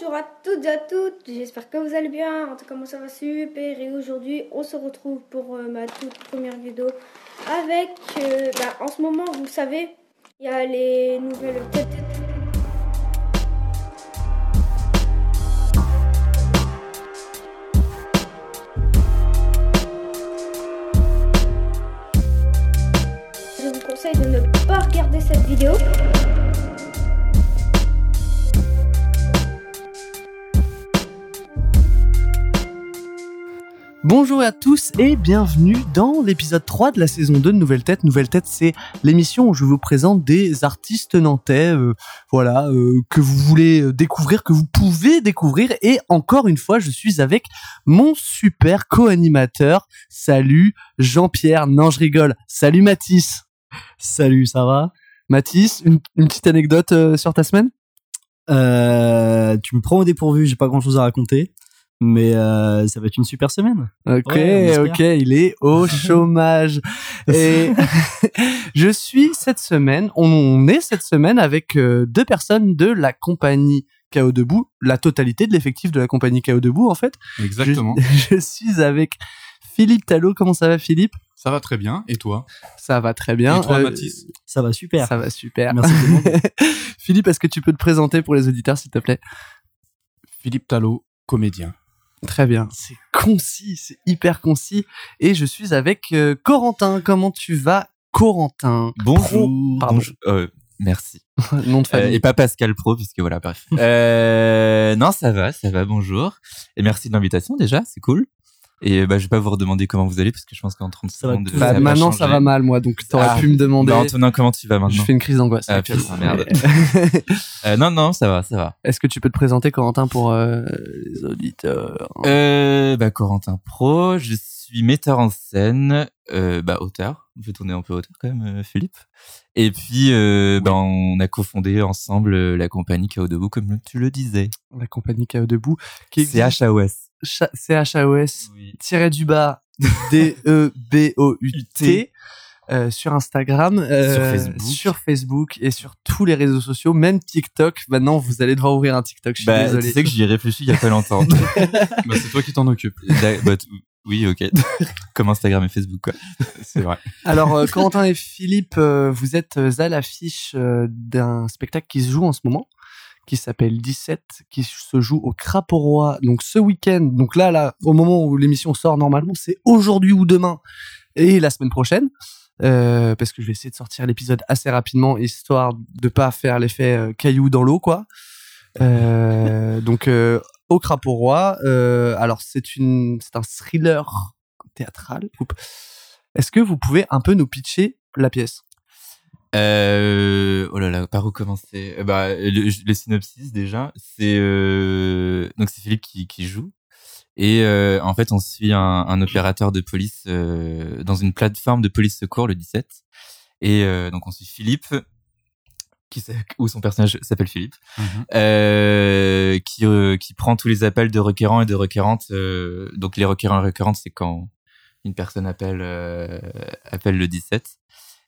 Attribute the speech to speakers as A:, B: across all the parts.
A: Bonjour à toutes et à toutes, j'espère que vous allez bien. En tout cas, moi ça va super. Et aujourd'hui, on se retrouve pour euh, ma toute première vidéo avec. euh, bah, en ce moment, vous savez, il y a les nouvelles. Je vous conseille de ne pas regarder cette vidéo.
B: Bonjour à tous et bienvenue dans l'épisode 3 de la saison 2 de Nouvelle Tête. Nouvelle Tête, c'est l'émission où je vous présente des artistes nantais, euh, voilà, euh, que vous voulez découvrir, que vous pouvez découvrir. Et encore une fois, je suis avec mon super co-animateur. Salut Jean-Pierre. Non, je rigole. Salut Mathis.
C: Salut, ça va?
B: Mathis, une, petite anecdote euh, sur ta semaine?
C: Tu me prends au dépourvu, j'ai pas grand chose à raconter, mais euh, ça va être une super semaine.
B: Ok,
C: Ouais,
B: ok, il est au chômage. Et je suis cette semaine, on est cette semaine avec euh, deux personnes de la compagnie KO Debout, la totalité de l'effectif de la compagnie KO Debout en fait.
D: Exactement.
B: Je, je suis avec Philippe Talot. Comment ça va Philippe?
D: Ça va très bien. Et toi?
B: Ça va très bien.
D: Et toi,
B: Euh,
D: Mathis?
C: Ça va super.
B: Ça va super.
C: Merci.
B: Philippe, est-ce que tu peux te présenter pour les auditeurs s'il te plaît?
D: Philippe Talot, comédien.
B: Très bien. C'est concis, c'est hyper concis. Et je suis avec euh, Corentin. Comment tu vas, Corentin?
E: Bonjour.
B: Pro, pardon.
E: Bonjour. Euh, merci.
B: Nom de
E: Euh,
B: famille.
E: et pas Pascal Pro, puisque voilà, bref. Euh, non, ça va, ça va, bonjour. Et merci de l'invitation déjà, c'est cool. Et bah, je vais pas vous redemander comment vous allez, parce que je pense qu'en 30
C: Ça va
E: secondes,
B: Bah,
E: ça va
B: maintenant, ça va mal, moi. Donc, t'aurais
E: Ah,
B: pu me demander.
E: Bah, Antonin, comment tu vas
B: je
E: maintenant
B: fais une crise d'angoisse.
E: Ah,
B: actuellement.
E: putain, merde. euh, Non, non, ça va, ça va.
B: Est-ce que tu peux te présenter, Corentin, pour euh, les auditeurs?
E: Euh, bah, Corentin Pro, je suis metteur en scène, euh, bah, auteur. Je vais tourner un peu auteur quand même, euh, Philippe. Et puis, euh, bah, on a cofondé ensemble la compagnie KO Debout, comme tu le disais.
B: La compagnie KO Debout. Qui
E: C'est
B: existe. Cha- C-H-A-O-S
E: Oui.
B: tiré du bas E D-E-B-O-U-T euh, sur Instagram, euh,
E: Sur Facebook.
B: sur Facebook et sur tous les réseaux sociaux, même TikTok. Maintenant, vous allez devoir ouvrir un TikTok. Je suis
E: Bah,
B: désolé.
E: tu sais que j'y ai réfléchi il y a pas longtemps.
D: Bah, c'est toi qui t'en occupes.
E: D'a- bah, t- oui, ok. Comme Instagram et Facebook, quoi.
D: C'est vrai.
B: Alors, euh, Corentin et Philippe, euh, vous êtes à l'affiche euh, d'un spectacle qui se joue en ce moment, qui s'appelle 17, qui se joue au Crapaud Roi. Donc, ce week-end, donc là, là, au moment où l'émission sort normalement, c'est aujourd'hui ou demain et la semaine prochaine. Euh, parce que je vais essayer de sortir l'épisode assez rapidement, histoire de pas faire l'effet euh, caillou dans l'eau, quoi. Euh, donc, au Crapaud Roi. euh, alors, c'est une, c'est un thriller théâtral. Est-ce que vous pouvez un peu nous pitcher la pièce?
E: Euh, oh là là, par où commencer? Euh, Bah, le, le synopsis déjà, c'est euh, donc c'est Philippe qui, qui joue. Et euh, en fait on suit un, un opérateur de police euh, dans une plateforme de police secours le 17 et euh, donc on suit Philippe qui où son personnage s'appelle Philippe euh, qui euh, qui prend tous les appels de requérants et de requérantes euh, donc les requérants et requérantes c'est quand une personne appelle euh, appelle le 17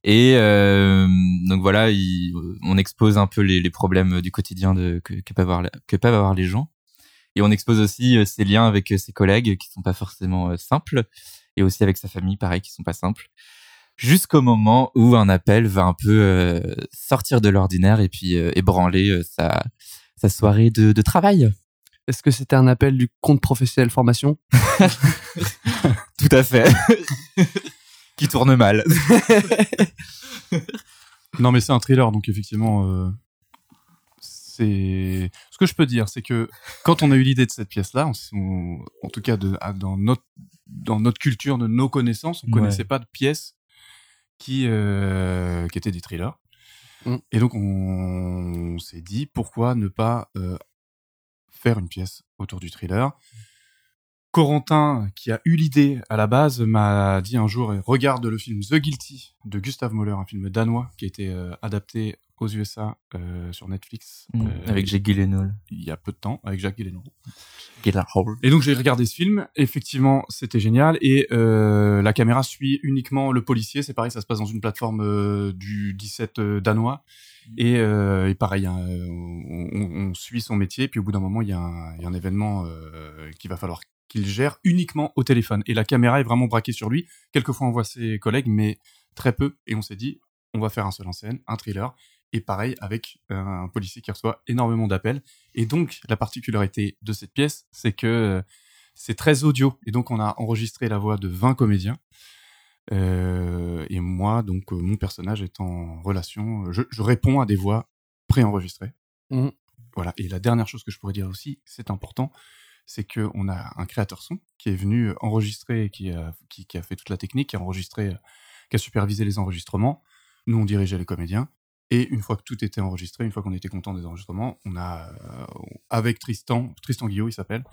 E: et euh, donc voilà, il- on expose un peu les, les problèmes du quotidien de, que, que, peuvent avoir, la- que peuvent avoir les gens. Et on expose aussi euh, ses liens avec euh, ses collègues qui sont pas forcément euh, simples, et aussi avec sa famille, pareil, qui sont pas simples. Jusqu'au moment où un appel va un peu euh, sortir de l'ordinaire et puis euh, ébranler sa, sa soirée de, de travail.
B: Est-ce que c'était un appel du compte professionnel formation?
E: Tout à fait. qui tourne mal.
D: Non, mais c'est un thriller, donc effectivement, euh, c'est. Ce que je peux dire, c'est que quand on a eu l'idée de cette pièce-là, on- on- en tout cas de, à- dans notre dans notre culture, de nos connaissances, on
E: Ouais.
D: connaissait pas de pièces qui euh, qui étaient des thrillers.
B: Mm.
D: Et donc on, s'est dit pourquoi ne pas euh, faire une pièce autour du thriller? Corentin, qui a eu l'idée à la base, m'a dit un jour regarde le film The Guilty de Gustav Mahler, un film danois qui a été euh, adapté aux USA euh, sur Netflix
E: Mm.
D: euh,
E: avec Jake Gyllenhaal.
D: il y a peu de temps avec Jacques Gyllenhaal.
E: Gyllenhaal.
D: Et donc j'ai regardé ce film, effectivement c'était génial, et euh, la caméra suit uniquement le policier, c'est pareil, ça se passe dans une plateforme euh, du 17 euh, danois, et, euh, et pareil, hein, on, on- on suit son métier, puis au bout d'un moment il y, a un- il y a un événement euh, qu'il va falloir qu'il gère uniquement au téléphone, et la caméra est vraiment braquée sur lui, quelquefois on voit ses collègues, mais très peu, et on s'est dit, on va faire un seul en scène, un thriller, et pareil avec un policier qui reçoit énormément d'appels, et donc, la particularité de cette pièce, c'est que euh, c'est très audio. Et donc, on a enregistré la voix de 20 comédiens. Euh, et moi, donc, euh, mon personnage est en relation. Je, je réponds à des voix préenregistrées.
B: Mhm.
D: Voilà. Et la dernière chose que je pourrais dire aussi, c'est important, c'est qu'on a un créateur son qui est venu enregistrer, qui a, qui, qui a fait toute la technique, qui a enregistré, euh, qui a supervisé les enregistrements. Nous, on dirigeait les comédiens. Et une fois que tout était enregistré, une fois qu'on était content des enregistrements, on a, euh, avec Tristan, Tristan Guillaume, il s'appelle,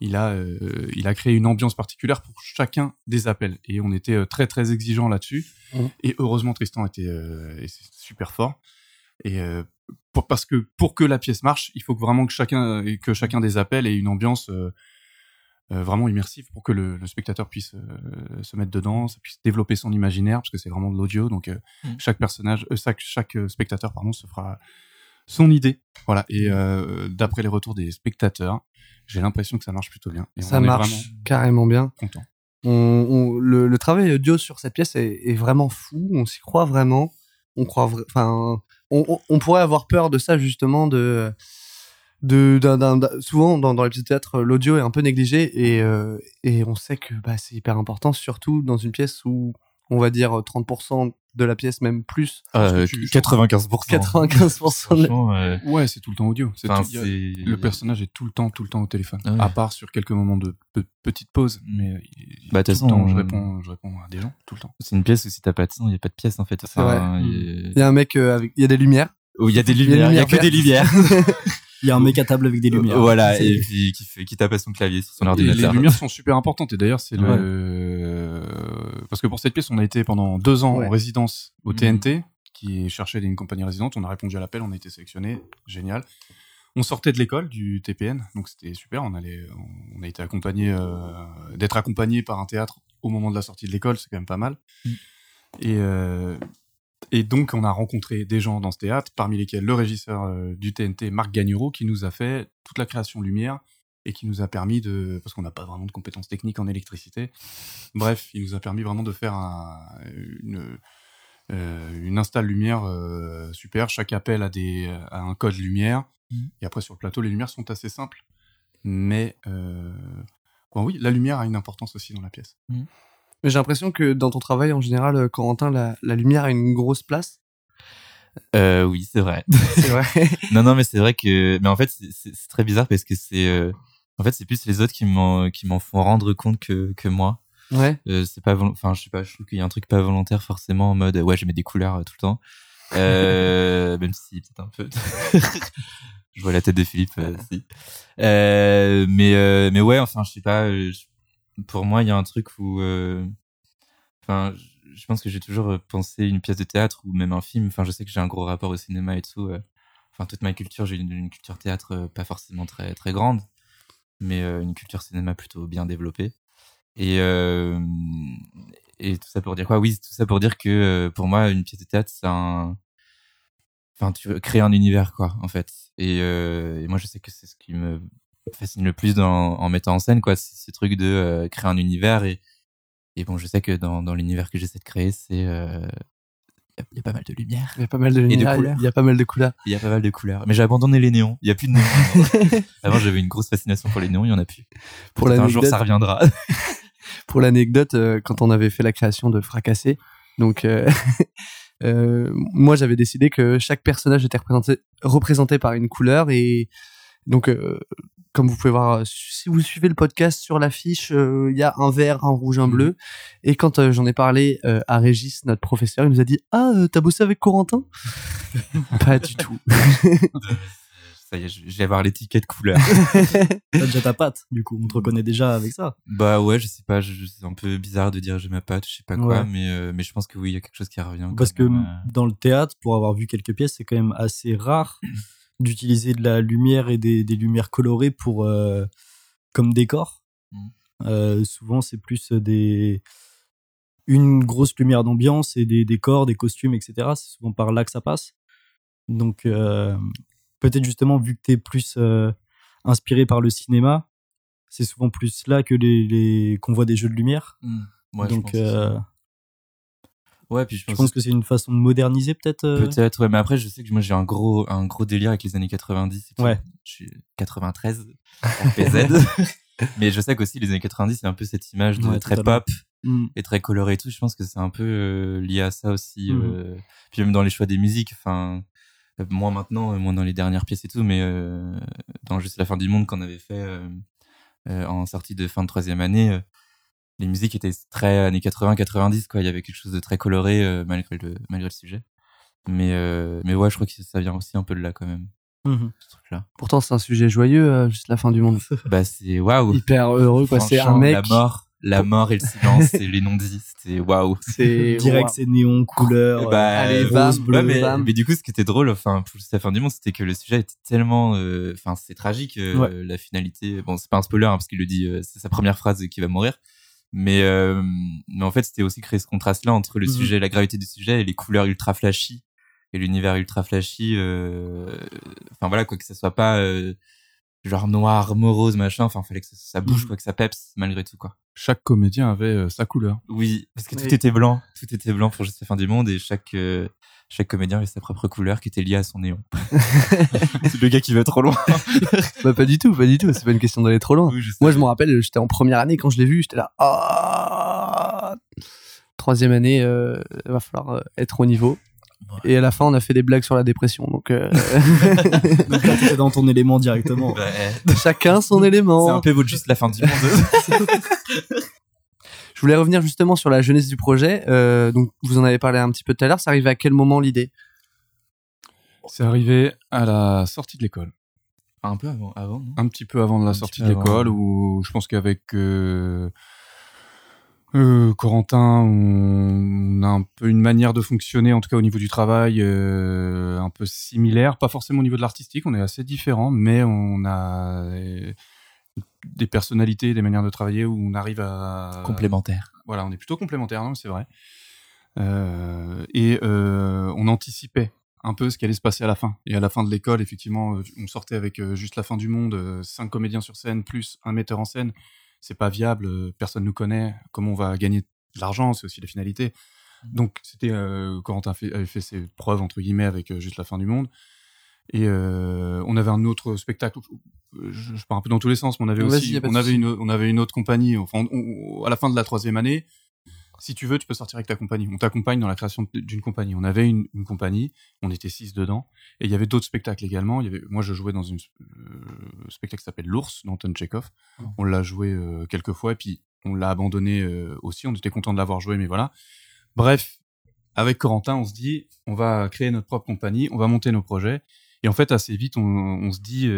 D: il a, euh, il a créé une ambiance particulière pour chacun des appels. Et on était euh, très, très exigeants là-dessus.
B: Mhm.
D: Et heureusement, Tristan était euh, super fort. Et euh, pour- parce que pour que la pièce marche, il faut que vraiment que chacun, que chacun des appels ait une ambiance euh, euh, vraiment immersive pour que le, le spectateur puisse euh, se mettre dedans, puisse développer son imaginaire, parce que c'est vraiment de l'audio. Donc euh,
E: Mhm.
D: chaque personnage, euh, chaque, chaque euh, spectateur, pardon, se fera son idée. Voilà. Et euh, d'après les retours des spectateurs, j'ai l'impression que ça marche plutôt bien. Et
B: Ça
D: on est
B: marche
D: vraiment
B: carrément bien.
D: content.
B: On, on- le, le travail audio sur cette pièce est, est vraiment fou. On s'y croit vraiment. On croit, enfin, on, pourrait avoir peur de ça justement de, de, souvent dans, dans les petits théâtres, l'audio est un peu négligé et, euh, et on sait que bah, c'est hyper important, surtout dans une pièce où on va dire 30% de la pièce, même plus,
E: Euh,
D: que tu-
E: 95%.
B: 95% de la-
E: Franchement, euh,
D: Ouais, c'est tout le temps audio. C'est
E: enfin,
D: tout- a- le personnage est tout le temps, tout le temps au téléphone.
E: Ah ouais.
D: À part sur quelques moments de pe- petite pause. Mais euh,
E: Bah,
D: tout le temps, je
E: on-
D: réponds, je réponds à des gens tout le temps.
E: C'est une pièce où si t'as pas de son, il y a pas de pièce en fait. Il
B: y a un mec euh, avec, il y a des lumières.
E: Où il y a des lumières, il y a que des lumières.
C: Il y a un mec à table avec des lumières.
E: Voilà,
C: C'est-
E: et puis qui, fait, qui tape à son clavier sur son
D: Et les lumières sont super importantes. Et d'ailleurs, c'est
E: Ouais.
D: le parce que pour cette pièce, on a été pendant deux ans
B: Ouais.
D: en résidence au
E: Mhm.
D: TNT, qui cherchait une compagnie résidente. On a répondu à l'appel, on a été sélectionné, génial. On sortait de l'école du TPN, donc c'était super. On allait, on a été accompagné, euh, d'être accompagné par un théâtre au moment de la sortie de l'école, c'est quand même pas mal.
E: Mhm.
D: Et euh, et donc, on a rencontré des gens dans ce théâtre, parmi lesquels le régisseur euh, du TNT, Marc Gagnuro, qui nous a fait toute la création lumière et qui nous a permis de, parce qu'on n'a pas vraiment de compétences techniques en électricité, bref, il nous a permis vraiment de faire un- une, euh, une install lumière euh, super. Chaque appel a, des, a un code lumière.
E: Mhm.
D: Et après, sur le plateau, les lumières sont assez simples. Mais euh, bon, oui, la lumière a une importance aussi dans la pièce.
B: Mais J'ai l'impression que dans ton travail, en général, Corentin, la, la lumière a une grosse place.
E: Euh, oui, c'est vrai.
B: C'est vrai.
E: non, non, mais c'est vrai que, mais en fait, c'est- très bizarre parce que c'est, euh, en fait, c'est plus les autres qui m'en, qui m'en font rendre compte que, que moi.
B: ouais.
E: Euh, c'est pas, enfin, je sais pas, je trouve qu'il y a un truc pas volontaire forcément en mode, ouais, je mets des couleurs euh, tout le temps. Euh, même si peut-être un peu. je vois la tête de Philippe. euh, si. Euh, mais, euh, mais ouais, enfin, je sais pas. euh, pour moi, il y a un truc où, enfin, je- pense que j'ai toujours pensé une pièce de théâtre ou même un film. Enfin, je sais que j'ai un gros rapport au cinéma et tout. Enfin, toute ma culture, j'ai une, une culture théâtre pas forcément très très grande, mais euh, une culture cinéma plutôt bien développée. Et euh, et tout ça pour dire quoi? Oui, tout ça pour dire que euh, pour moi, une pièce de théâtre, c'est un, enfin, tu créer un univers, quoi, en fait. Et, moi, je sais que c'est ce qui me fascine le plus dans, en mettant en scène, quoi, c'est ce truc de créer un univers. Et, et bon, je sais que dans, dans l'univers que j'essaie de créer, c'est il y, a- pas mal de lumière,
B: Il y a pas mal de lumière.
E: couleurs.
B: Il y a pas mal de couleurs.
E: il y a pas mal de couleurs. Mais j'ai abandonné les néons. Il y a plus de néons. Avant, j'avais une grosse fascination pour les néons. Il y en a plus.
B: Pour
E: un jour, ça reviendra.
B: pour l'anecdote, euh, quand on avait fait la création de Fracassé, donc euh, euh, moi j'avais décidé que chaque personnage était représenté, représenté par une couleur et donc comme vous pouvez voir, euh, si vous suivez le podcast sur l'affiche, euh, il y a un vert, un rouge, un bleu. Et quand euh, j'en ai parlé euh, à Régis, notre professeur, il nous a dit Ah, euh, t'as bossé avec Corentin? Pas du tout.
E: Ça y est, je vais avoir l'étiquette couleur.
C: T'as déjà ta patte, du coup, on te reconnaît déjà avec ça.
E: Bah ouais, je sais pas, c'est un peu bizarre de dire j'ai ma patte, je sais pas quoi,
C: Ouais.
E: mais euh, mais je pense que oui, il y a quelque chose qui revient.
C: Parce que
E: euh.
C: dans le théâtre, pour avoir vu quelques pièces, c'est quand même assez rare d'utiliser de la lumière et des, des lumières colorées pour, euh, comme décor.
E: Mhm.
C: Euh, souvent, c'est plus des une grosse lumière d'ambiance et des décors, des costumes, etc. C'est souvent par là que ça passe. Donc, euh, peut-être justement, vu que tu es plus inspiré par le cinéma, c'est souvent plus là que les, les- qu'on voit des jeux de lumière.
E: Ouais, je
C: Donc,
E: pense que c'est ça.
C: euh,
E: ouais, puis je
C: je
E: pense,
C: que c'est une façon de moderniser peut-être. euh,
E: Peut-être, ouais, mais après, je sais que moi, j'ai un gros, un gros délire avec les années 90. et tout.
C: Ouais.
E: Je suis 93, RPZ. mais je sais qu'aussi, les années 90, c'est un peu cette image de
C: Ouais,
E: très
C: totalement.
E: pop
C: mm,
E: et très coloré et tout. Je pense que c'est un peu euh, lié à ça aussi.
C: Mhm.
E: euh, Puis même dans les choix des musiques, enfin, moins maintenant, moins dans les dernières pièces et tout, mais dans Juste la fin du monde qu'on avait fait en sortie de fin de troisième année, les musiques étaient très années 80-90, quoi. Il y avait quelque chose de très coloré euh, malgré, le, malgré le sujet. Mais, euh, mais ouais, je crois que ça vient aussi un peu de là quand même,
C: mhm.
E: ce.
B: Pourtant, c'est un sujet joyeux, euh, juste la fin du monde.
E: bah, c'est waouh!
B: Hyper heureux, quoi. C'est un mec.
E: La mort, la mort et le silence et les non-dits, c'était waouh!
B: C'est
C: Direct, c'est néon, couleur.
E: Bah,
B: allez,
E: rose,
B: bam,
E: bleu, mais,
B: bam.
E: mais du coup, ce qui était drôle, enfin, pour la fin du monde, c'était que le sujet était tellement, euh, enfin, c'est tragique, euh,
C: Ouais.
E: la finalité. Bon, c'est pas un spoiler, hein, parce qu'il le dit, euh, c'est sa première phrase qui va mourir. Mais, euh, mais en fait, c'était aussi créer ce contraste-là entre le
C: Mhm.
E: sujet, la gravité du sujet et les couleurs ultra flashy et l'univers ultra flashy. euh, Enfin, voilà, quoi, que ça soit pas, euh, genre noir, morose, machin. Enfin, fallait que ça, ça bouge,
C: Mhm.
E: quoi, que ça peps, malgré tout, quoi.
D: Chaque comédien avait euh, sa couleur.
E: Oui, parce que tout était blanc, tout était blanc pour juste la fin du monde et chaque euh, chaque comédien avait sa propre couleur qui était liée à son néon. c'est le gars qui va trop loin.
B: Bah, pas du tout, pas du tout. C'est pas une question d'aller trop loin.
E: Oui, je sais.
B: Moi, je me rappelle, j'étais en première année quand je l'ai vu, j'étais là. Ah Troisième année, euh, va falloir euh, être au niveau. Et à la fin, on a fait des blagues sur la dépression. Donc, euh,
C: Donc dans ton élément directement.
E: Ouais.
B: chacun son
E: C'est
B: élément.
E: un peu votre juste la fin du monde.
B: Je voulais revenir justement sur la jeunesse du projet. Euh, donc, vous en avez parlé un petit peu tout à l'heure. Ça arrive à quel moment l'idée?
D: C'est arrivé à la sortie de l'école.
E: un peu avant, avant. Non?
D: Un petit peu avant de la
E: Un
D: sortie de l'école, où je pense qu'avec euh, euh, Corentin, on a un peu une manière de fonctionner, en tout cas au niveau du travail, euh, un peu similaire. Pas forcément au niveau de l'artistique, on est assez différents, mais on a euh, des personnalités, des manières de travailler où on arrive à
E: Complémentaire.
D: voilà, on est plutôt complémentaires, non, c'est vrai. Euh, et euh, on anticipait un peu ce qui allait se passer à la fin. Et à la fin de l'école, effectivement, euh, on sortait avec juste la fin du monde, cinq comédiens sur scène plus un metteur en scène. C'est pas viable, personne nous connaît. Comment on va gagner de l'argent C'est aussi la finalité. Donc c'était euh, Corentin avait fait ses preuves entre guillemets avec juste la fin du monde. Et euh, on avait un autre spectacle. Je, je pars un peu dans tous les sens, mais on avait aussi, on avait une, on avait une autre compagnie. Enfin, on- on- à la fin de la troisième année, si tu veux, tu peux sortir avec ta compagnie. On t'accompagne dans la création d'une compagnie. On avait une, une compagnie, on était six dedans, et il y avait d'autres spectacles également. Il y avait, moi, je jouais dans une euh, spectacle qui s'appelle L'ours d'Anton Tchekhov. On l'a joué euh, quelques fois, et puis on l'a abandonné euh, aussi. On était content de l'avoir joué, mais voilà. Bref, avec Corentin, on se dit, on va créer notre propre compagnie, on va monter nos projets. Et en fait, assez vite, on, on se dit,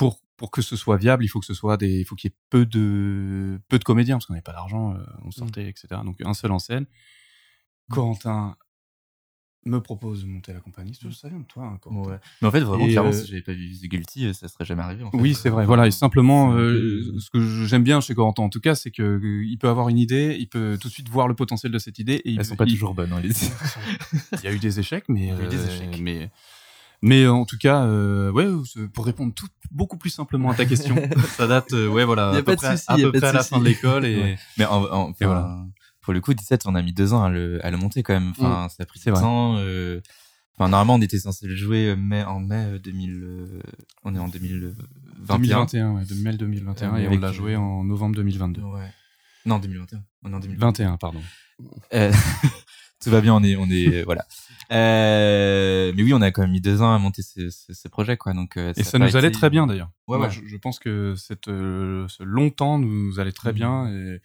D: pour, pour que ce soit viable, il faut que ce soit des, il faut qu'il y ait peu de, peu de comédiens, parce qu'on n'avait pas d'argent, euh, on sortait, etc. Donc, un seul en scène. Corentin me propose de monter la compagnie. Ça ça vient de toi, hein.
E: Ouais. Mais en fait, vraiment,
D: Et,
E: clairement,
D: euh,
E: si j'avais pas vu The Guilty, euh, ça serait jamais arrivé. En fait.
D: Oui, c'est vrai. Voilà, et simplement, euh, ce que j'aime bien chez Corentin, en tout cas, c'est que il peut avoir une idée, il peut tout de suite voir le potentiel de cette idée. Et il-
E: Elles sont pas
D: il-
E: toujours bonnes, hein, les
D: Il y a eu des échecs, mais
E: Il y a eu des échecs.
D: mais mais en tout cas, euh, ouais, c'est- pour répondre tout, beaucoup plus simplement à ta question, ça date, euh, ouais, voilà, à
B: pas
D: peu
B: de
D: près,
B: souci,
D: à, peu près à la fin de l'école et
E: Ouais. Mais en, en-
D: Et voilà.
E: enfin, pour le coup, 17, on a mis deux ans à le, à le monter quand même. Enfin, ça a pris
D: vrai.
E: temps. euh, Enfin, normalement, on était censé le jouer euh, mai, en mai euh, 2000. euh, on est en 2021.
D: 2021, ouais, de mai 2021
E: Euh,
D: et on l'a
E: euh,
D: joué en novembre 2022.
E: Ouais. Non, 2021. On est en 2021.
D: 21, pardon.
E: Euh, tout va bien, on est, on est, voilà. Euh, mais oui, on a quand même mis deux ans à monter ce, ce, ce projet, quoi. Donc, euh,
D: Et ça
E: pas
D: nous allait très bien d'ailleurs.
E: Ouais, ouais.
D: Je, je pense que cette, euh, ce long temps nous allait très
E: Mhm.
D: bien et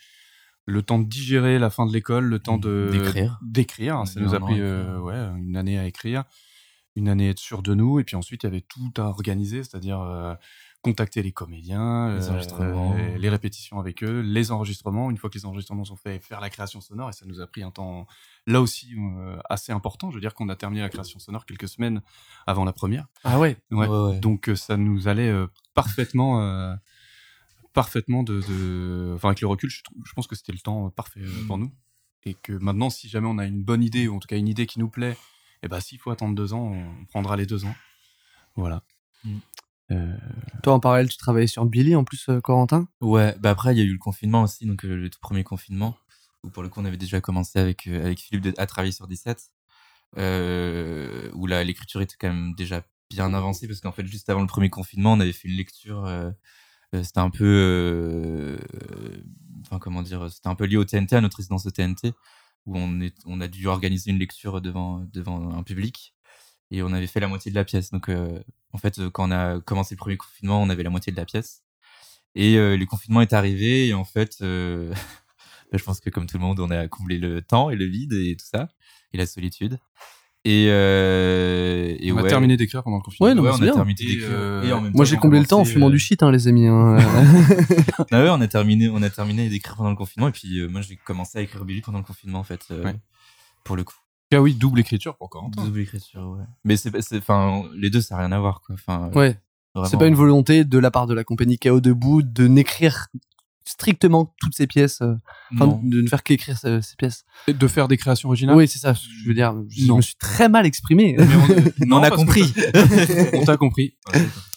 D: le temps de digérer la fin de l'école, le temps de
E: D'écrire.
D: d'écrire.
E: On
D: Ça nous a pris euh, ouais, une année à écrire, une année à être sûr de nous et puis ensuite il y avait tout à organiser, c'est-à-dire euh, contacter les comédiens,
E: Les
D: euh,
E: enregistrements.
D: euh, les répétitions avec eux, les enregistrements. Une fois que les enregistrements sont faits, faire la création sonore et ça nous a pris un temps là aussi euh, assez important. Je veux dire qu'on a terminé la création sonore quelques semaines avant la première.
B: Ah ouais?
D: Ouais.
E: Ouais, ouais.
D: Donc euh, ça nous allait euh, parfaitement parfaitement de, de- enfin avec le recul, je, pense que c'était le temps parfait pour nous et que maintenant, si jamais on a une bonne idée ou en tout cas une idée qui nous plaît, et ben s'il faut attendre deux ans, on prendra les deux ans. Voilà. Euh,
B: Toi, en parallèle, tu travaillais sur Billy en plus, euh, Corentin?
E: Ouais, bah après il y a eu le confinement aussi, donc euh, le tout premier confinement, où pour le coup on avait déjà commencé avec, euh, avec Philippe de- à travailler sur 17, euh, où là l'écriture était quand même déjà bien avancée, parce qu'en fait juste avant le premier confinement on avait fait une lecture, c'était un peu, enfin comment dire, c'était un peu lié au TNT, à notre résidence au TNT, où on, est, on a dû organiser une lecture devant, devant un public, et on avait fait la moitié de la pièce, donc euh, en fait euh, quand on a commencé le premier confinement on avait la moitié de la pièce. Et euh, le confinement est arrivé et en fait, euh, bah, je pense que comme tout le monde, on a comblé le temps et le vide et tout ça et la solitude. Et, euh, et
D: on
E: ouais,
D: a terminé d'écrire pendant le confinement.
B: Ouais, non,
E: ouais,
B: mais
E: on
B: c'est
E: a
B: bien.
E: terminé
D: Et,
E: d'écrire.
D: euh,
B: Moi, j'ai comblé le temps en fumant
E: euh,
B: du shit, hein, les amis. hein.
E: Ah ouais, on a terminé, on a terminé d'écrire pendant le confinement et puis euh, moi j'ai commencé à écrire Billy pendant le confinement en fait, euh,
D: Ouais.
E: pour le coup.
D: Ah oui, double écriture pour Corentin.
E: Double écriture, ouais. Mais c'est, c'est, enfin, les deux ça n'a rien à voir quoi. Enfin,
B: ouais. C'est pas une volonté de la part de la compagnie KO Debout de n'écrire strictement toutes ces pièces, euh, de ne faire qu'écrire ces, ces pièces.
D: Et De faire des créations originales.
B: Oui, c'est ça. Je veux dire, je
D: Non.
B: me suis très mal exprimé.
D: Mais on,
E: on a compris.
D: On t'a compris.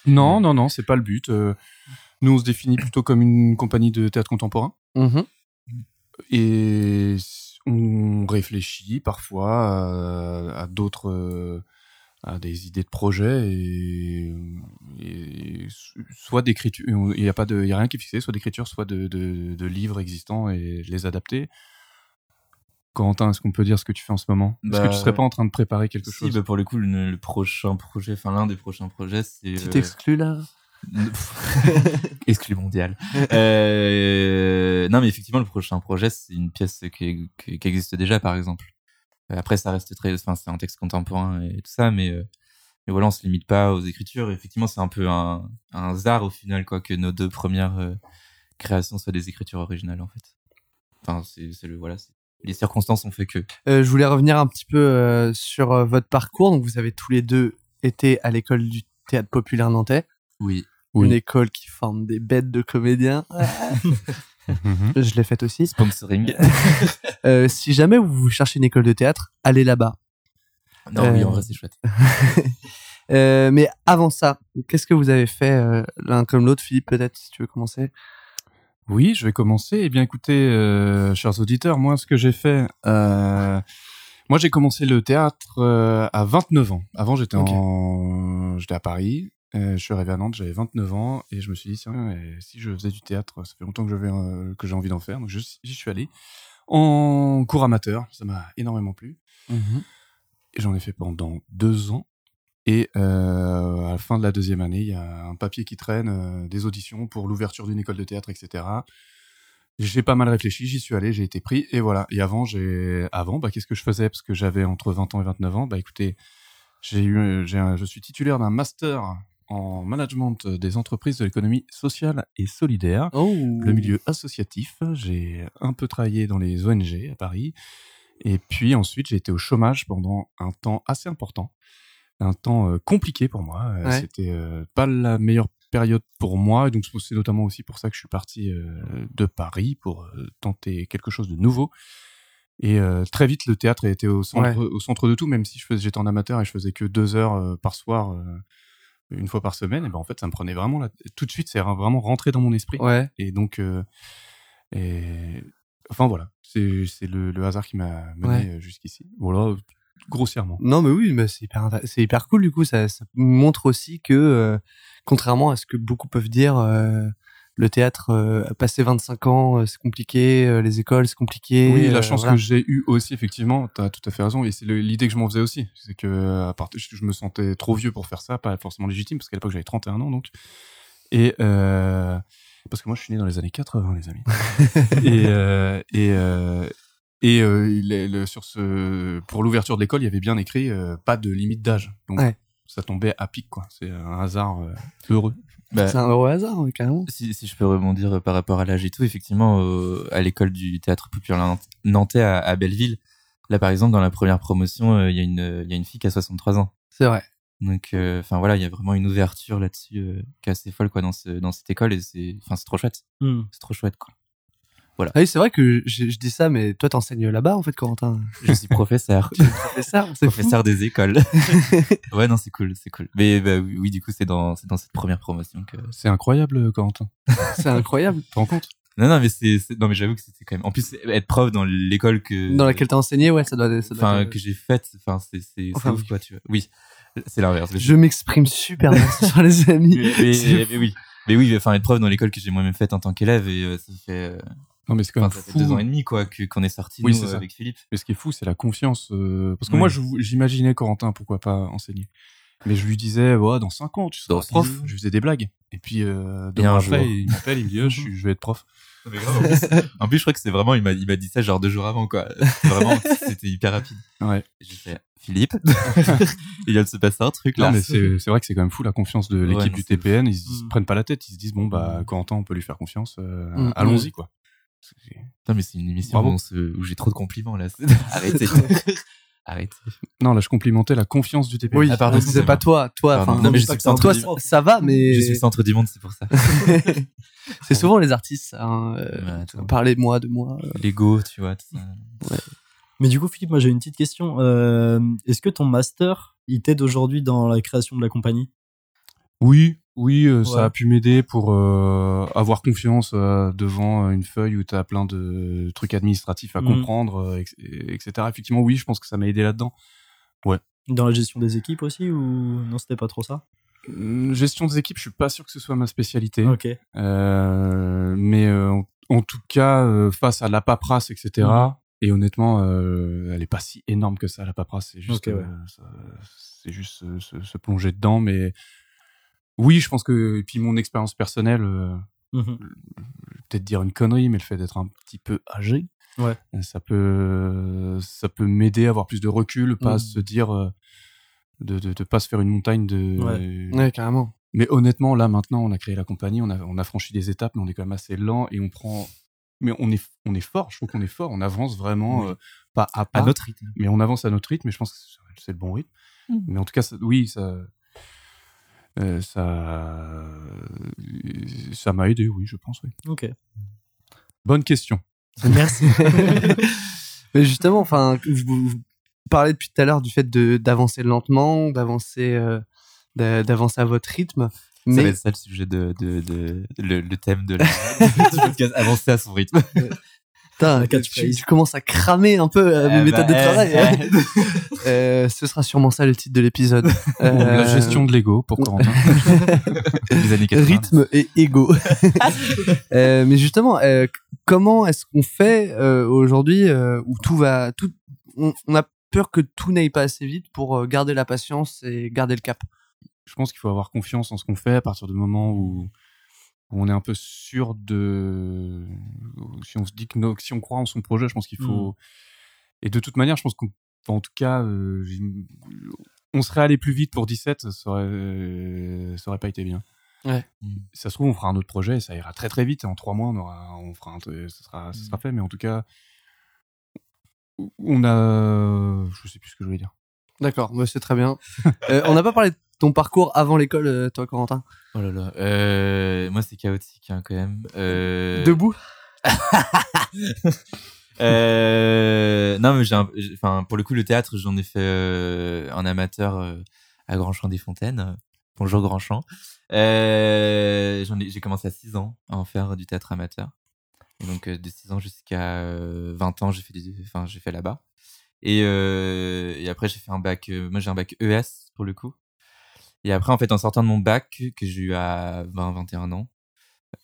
D: Non, non, non, c'est pas le but. Euh, nous, on se définit plutôt comme une compagnie de théâtre contemporain.
B: Mhm.
D: Et on réfléchit parfois à, à d'autres, à des idées de projet et, et soit d'écriture. Il n'y a pas de, il y a rien qui est fixé, soit d'écriture, soit de, de, de livres existants et les adapter. Corentin, est-ce qu'on peut dire ce que tu fais en ce moment? Est-ce que
E: Bah,
D: tu serais pas en train de préparer quelque
E: Si,
D: chose
E: bah, pour le coup, le, le prochain projet, enfin l'un des prochains projets, c'est.
B: Tu
E: euh,
B: t'exclus là?
E: Exclu mondial. Euh, non, mais effectivement, le prochain projet, c'est une pièce qui, existe déjà, par exemple. Euh, Après, ça reste très, enfin, c'est un texte contemporain et tout ça, mais, euh, voilà, on se limite pas aux écritures. Effectivement, c'est un peu un, un hasard au final, quoi, que nos deux premières créations soient des écritures originales, en fait. Enfin, c'est le, voilà, les circonstances ont fait que.
B: Je voulais revenir un petit peu sur votre parcours. Donc, vous avez tous les deux été à l'école du théâtre populaire nantais,
E: Oui.
B: une école qui forme des bêtes de comédiens.
D: Mhm.
B: je l'ai faite aussi.
E: Sponsoring.
B: Euh, si jamais vous cherchez une école de théâtre, allez là-bas.
E: non, oui,
B: Euh,
E: en vrai, c'est chouette.
B: Euh, mais avant ça, qu'est-ce que vous avez fait euh, l'un comme l'autre Philippe, peut-être, si tu veux commencer?
D: Oui, je vais commencer. Eh bien, écoutez, euh, chers auditeurs, moi, ce que j'ai fait, euh, moi, j'ai commencé le théâtre euh, à 29 ans. Avant, j'étais en, j'étais à Paris. Euh, je suis arrivé à Nantes, j'avais 29 ans et je me suis dit tiens, si je faisais du théâtre, ça fait longtemps que euh, que j'ai envie d'en faire, donc j'y suis allé en cours amateur. Ça m'a énormément plu et j'en ai fait pendant deux ans. Et euh, à la fin de la deuxième année, il y a un papier qui traîne, euh, des auditions pour l'ouverture d'une école de théâtre, etc. J'ai pas mal réfléchi, j'y suis allé, j'ai été pris, et voilà. Et avant, j'ai, avant, bah, qu'est-ce que je faisais? Parce que j'avais entre 20 ans et 29 ans. Bah, écoutez, j'ai eu, j'ai un- je suis titulaire d'un master en management des entreprises de l'économie sociale et solidaire
B: Oh
D: le milieu associatif. J'ai un peu travaillé dans les ONG à Paris. Et puis ensuite, j'ai été au chômage pendant un temps assez important. Un temps euh, compliqué pour moi. Euh,
B: Ouais.
D: C'était euh, pas la meilleure période pour moi. Et donc, c'est notamment aussi pour ça que je suis parti euh, de Paris pour euh, tenter quelque chose de nouveau. Et euh, très vite, le théâtre été au centre,
B: Ouais.
D: au centre de tout, même si j'étais en amateur et je faisais que deux heures euh, par soir, euh, une fois par semaine. Et ben en fait, ça me prenait vraiment la... tout de suite, c'est vraiment rentré dans mon esprit.
B: Ouais.
D: Et donc, euh, et... enfin voilà, c'est c'est le, le hasard qui m'a mené
B: Ouais.
D: euh, jusqu'ici. Voilà, grossièrement.
B: Non, mais oui, mais c'est hyper, hyper cool du coup. Ça, ça montre aussi que, euh, contrairement à ce que beaucoup peuvent dire, euh, le théâtre, euh, passer 25 ans, euh, c'est compliqué, euh, les écoles, c'est compliqué.
D: Oui, la
B: euh,
D: chance
B: voilà.
D: que j'ai eue aussi, effectivement, tu as tout à fait raison, et c'est l'idée que je m'en faisais aussi. C'est que à part, je me sentais trop vieux pour faire ça, pas forcément légitime, parce qu'à l'époque j'avais 31 ans, donc. Et parce que moi je suis né dans les années 80, les amis. et et et il est- le- sur ce, pour l'ouverture de l'école, il y avait bien écrit pas de limite d'âge. Donc
B: Ouais.
D: ça tombait à pic, quoi. C'est un hasard heureux.
E: Bah,
B: C'est un heureux hasard, carrément.
E: si, si je peux rebondir euh, par rapport à l'âge et tout, effectivement, euh, à l'école du théâtre populaire nant- nantais à, à Belleville, là par exemple, dans la première promotion, euh, il y, a une- il y a une fille qui a 63 ans.
B: C'est vrai.
E: Donc, euh, enfin voilà, il y a vraiment une ouverture là-dessus euh, qui est assez folle quoi dans ce dans cette école et c'est, enfin c'est trop chouette,
C: Hmm.
E: c'est trop chouette quoi.
B: Ah oui, c'est vrai que je, je dis ça, mais toi, t'enseignes là-bas, en fait, Corentin.
E: Je suis professeur,
B: Professeur, c'est fou.
E: professeur des écoles. ouais non c'est cool, c'est cool. Mais bah, oui, du coup c'est dans c'est dans cette première promotion que.
D: C'est incroyable, Corentin.
B: C'est incroyable.
D: Tu te rends compte?
E: Non non mais c'est non mais j'avoue que c'était quand même. En plus être prof dans l'école que
B: Dans laquelle t'as enseigné, ouais, ça doit, ça doit
E: enfin
B: être-
E: que j'ai faite, enfin c'est c'est
B: Enfin,
E: ouf,
B: oui.
E: quoi tu vois. Oui, c'est l'inverse.
B: Je m'exprime super bien soir, les amis.
E: mais, mais-
B: C'est
E: mais oui. Mais oui, enfin être prof dans l'école que j'ai moi-même faite en tant qu'élève et euh, ça fait euh,
D: Non, mais c'est quand même
E: enfin, ça fait
D: fou.
E: deux ans et demi quoi que qu'on est sorti
D: Oui,
E: nous euh,
D: ça.
E: avec Philippe.
D: Mais ce qui est fou, c'est la confiance. euh, Parce que
E: Oui.
D: moi, j'imaginais Corentin, pourquoi pas enseigner. Mais je lui disais, ouais, dans 5 ans, tu seras
E: Dans
D: prof. Je lui faisais des blagues. Et puis, euh, deux mois après, il m'appelle, il me dit, oh, je, vais être prof.
E: en, plus, en plus, je crois que c'est vraiment il m'a il m'a dit ça genre deux jours avant quoi. Vraiment c'était hyper rapide.
D: Ouais.
E: J'ai fait Philippe, il vient de se passer un truc là.
D: Non, mais c'est c'est vrai que c'est quand même fou la confiance de l'équipe du TPN. Ils se
C: Mm.
D: prennent pas la tête. Ils se disent, bon, bah,
C: Mm.
D: Corentin, on peut lui faire confiance. euh,
B: Mm.
D: Allons-y, quoi. C'est-
E: Non, mais c'est une émission où, se- j'ai trop de compliments là. C'est- Arrêtez. Arrêtez.
D: Non, là, je complimentais la confiance du TPN.
B: Oui,
E: Ah, pardon,
B: disais
E: excusez-moi.
B: pas toi, toi,
E: Pardon. Non, mais je suis
C: c'est
B: toi, ça, va, mais
E: Je suis le centre du monde, c'est pour ça.
B: c'est souvent les artistes, hein, euh,
E: Ouais, attends.
B: Parlez-moi de moi. euh.
E: L'ego, tu vois. tout ça.
C: Mais du coup, Philippe, moi j'ai une petite question. Euh, Est-ce que ton master, il t'aide aujourd'hui dans la création de la compagnie?
D: Oui, oui, euh, ça
C: Ouais.
D: a pu m'aider pour euh, avoir confiance euh, devant une feuille où tu as plein de trucs administratifs à
C: Mhm.
D: comprendre, etc. Effectivement, oui, je pense que ça m'a aidé là-dedans.
C: Dans la gestion des équipes aussi ou non, c'était pas trop ça?
D: Hum, Gestion des équipes, je suis pas sûr que ce soit ma spécialité.
C: Ok.
D: Euh, mais euh, en, en tout cas, euh, face à la paperasse, etc.
C: Mhm.
D: Et honnêtement, elle est pas si énorme que ça, la paperasse. C'est juste,
C: ouais.
D: c'est juste se, se plonger dedans. Mais oui, je pense que et puis mon expérience personnelle, euh,
C: Mhm.
D: peut-être dire une connerie, mais le fait d'être un petit peu âgé,
C: Ouais.
D: ça peut, ça peut m'aider à avoir plus de recul, pas
B: Mhm.
D: se dire, euh, de, de, de pas se faire une montagne de.
B: Ouais, carrément.
D: Mais honnêtement, là maintenant, on a créé la compagnie, on a, on a franchi des étapes, mais on est quand même assez lent et on prend. Mais on est, on est fort. Je trouve qu'on est fort. On avance vraiment
E: Oui.
D: euh, pas à pas,
E: À notre rythme.
D: mais on avance à notre rythme. Et je pense que c'est le bon rythme.
E: Mm.
D: Mais en tout cas, ça- oui, ça, euh, ça, ça m'a aidé. Oui, je pense. Oui.
C: Ok.
D: Bonne question.
C: Merci.
B: Mais justement, enfin, vous, vous parlez depuis tout à l'heure du fait de d'avancer lentement, d'avancer, euh, d'a- d'avancer à votre rythme.
E: Ça va
B: Mais
E: être ça le sujet de, de, de le, le thème de la du podcast, avancer à son rythme.
B: Putain,
C: La
B: tu,
C: catchphrase.
B: tu commences à cramer un peu euh, mes
E: Eh
B: méthodes de
E: bah,
B: travail.
E: eh.
B: Euh, ce sera sûrement ça le titre de l'épisode.
D: La
B: Euh,
D: gestion de l'ego pour Corentin.
E: Les années 80.
B: rythme et ego. Euh, mais justement, euh, comment est-ce qu'on fait euh, aujourd'hui euh, où tout va, tout, on, on a peur que tout n'aille pas assez vite pour euh, garder la patience et garder le cap?
D: je pense qu'il faut avoir confiance en ce qu'on fait à partir du moment où, où on est un peu sûr de si on se dit que no- si on croit en son projet je pense qu'il faut et de toute manière je pense qu'en en tout cas euh, on serait allé plus vite pour 17 ça aurait euh, ça aurait pas été bien.
B: Ouais.
D: ça se trouve on fera un autre projet et ça ira très très vite en trois mois on aura on fera un, ça sera ça sera fait mais en tout cas on a je sais plus ce que je voulais dire.
B: D'accord, bah, c'est très bien. Euh, on n'a pas parlé de ton parcours avant l'école, euh, toi, Corentin?
E: Oh là là. Euh, moi, c'est chaotique, hein, quand même. Euh,
B: Debout?
E: Euh, non, mais j'ai, un- enfin, pour le coup, le théâtre, j'en ai fait en amateur à Grandchamp-des-Fontaines. Bonjour Grandchamp. Euh, j'ai commencé à 6 ans à en faire du théâtre amateur. Et donc, de 6 ans jusqu'à euh, 20 ans, j'ai fait, des, enfin, j'ai fait là-bas. Et, et après, j'ai fait un bac. moi, j'ai un bac ES pour le coup. Et après, en fait, en sortant de mon bac, que j'ai eu à 20-21 ans,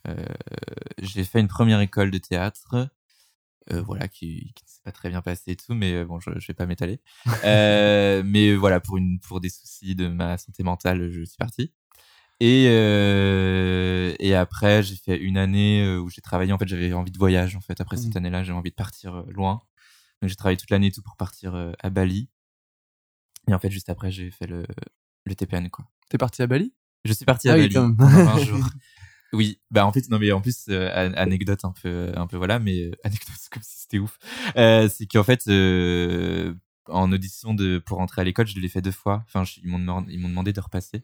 E: euh, j'ai fait une première école de théâtre euh, voilà, qui, qui ne s'est pas très bien passé et tout, mais euh, bon, je, je vais pas m'étaler. Euh, mais voilà, pour une, pour des soucis de ma santé mentale, je suis parti. Et euh, et après, j'ai fait une année euh, où j'ai travaillé. En fait, j'avais envie de voyage. En fait, après cette
B: Mhm.
E: année-là, j'ai envie de partir euh, loin. Donc, j'ai travaillé toute l'année et tout pour partir euh, à Bali. Et en fait, juste après, j'ai fait le le TPN quoi.
B: T'es parti à Bali?
E: Je suis parti
B: Ah
E: à
B: oui,
E: Bali pendant 20 jours. Oui, bah en fait non mais en plus euh, an- anecdote un peu un peu voilà mais euh, anecdote c'est comme si c'était ouf. Euh, c'est qu'en fait euh, en audition de pour rentrer à l'école, je l'ai fait deux fois. Enfin, je- ils m'ont demandé, ils m'ont demandé de repasser.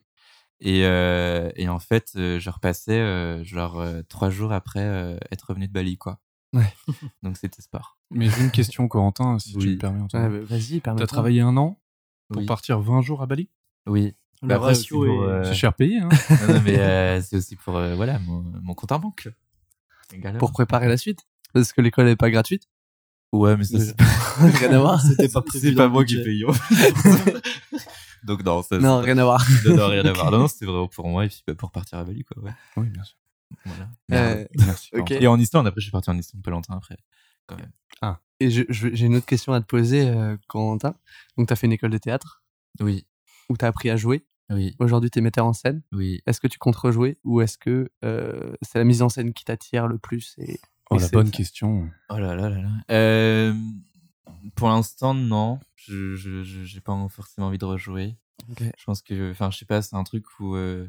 E: Et, euh, et en fait, euh, je repassais euh, genre euh, trois jours après euh, être revenu de Bali, quoi.
B: Ouais.
E: Donc c'était sport.
D: Mais j'ai une question, Corentin, si tu me permets.
B: Ouais, bah, Vas-y, permets
D: T'as travaillé un an pour
E: Oui.
D: partir 20 jours à Bali?
E: Oui.
C: Le
E: Bah, après,
C: ratio
E: pour,
C: est-
E: euh,
D: C'est cher payé, hein
E: non, non, mais euh, c'est aussi pour euh, voilà mon, mon compte en banque.
B: Pour préparer la suite Parce que l'école n'est pas gratuite
E: Ouais, mais ça, c'est
B: Rien à voir.
C: C'était pas prévu
E: c'est pas moi qui paye. Donc non, ça,
B: Non, rien à voir.
E: c'est- non, non, rien à voir. Non, c'était vraiment pour moi et puis bah, pour partir à Bali, quoi. Ouais.
D: Oui, bien sûr.
E: Voilà.
B: Euh,
D: Merci.
B: ok.
D: Corentin.
E: Et en Islande, après, je suis parti en Islande pas longtemps après. Quand même.
B: Et je- je- j'ai une autre question à te poser, euh, Corentin. Donc, tu as fait une école de théâtre
E: Oui,
B: où tu as appris à jouer.
E: oui,
B: Aujourd'hui, tu es metteur en scène.
E: oui.
B: Est-ce que tu comptes rejouer ou est-ce que euh, c'est la mise en scène qui t'attire le plus et,
D: Oh,
B: et
D: la
B: c'est
D: bonne question.
E: Oh là là là là. Euh, pour l'instant, non. Je j'ai pas forcément envie de rejouer. Je pense que, enfin, je sais pas, c'est un truc où euh,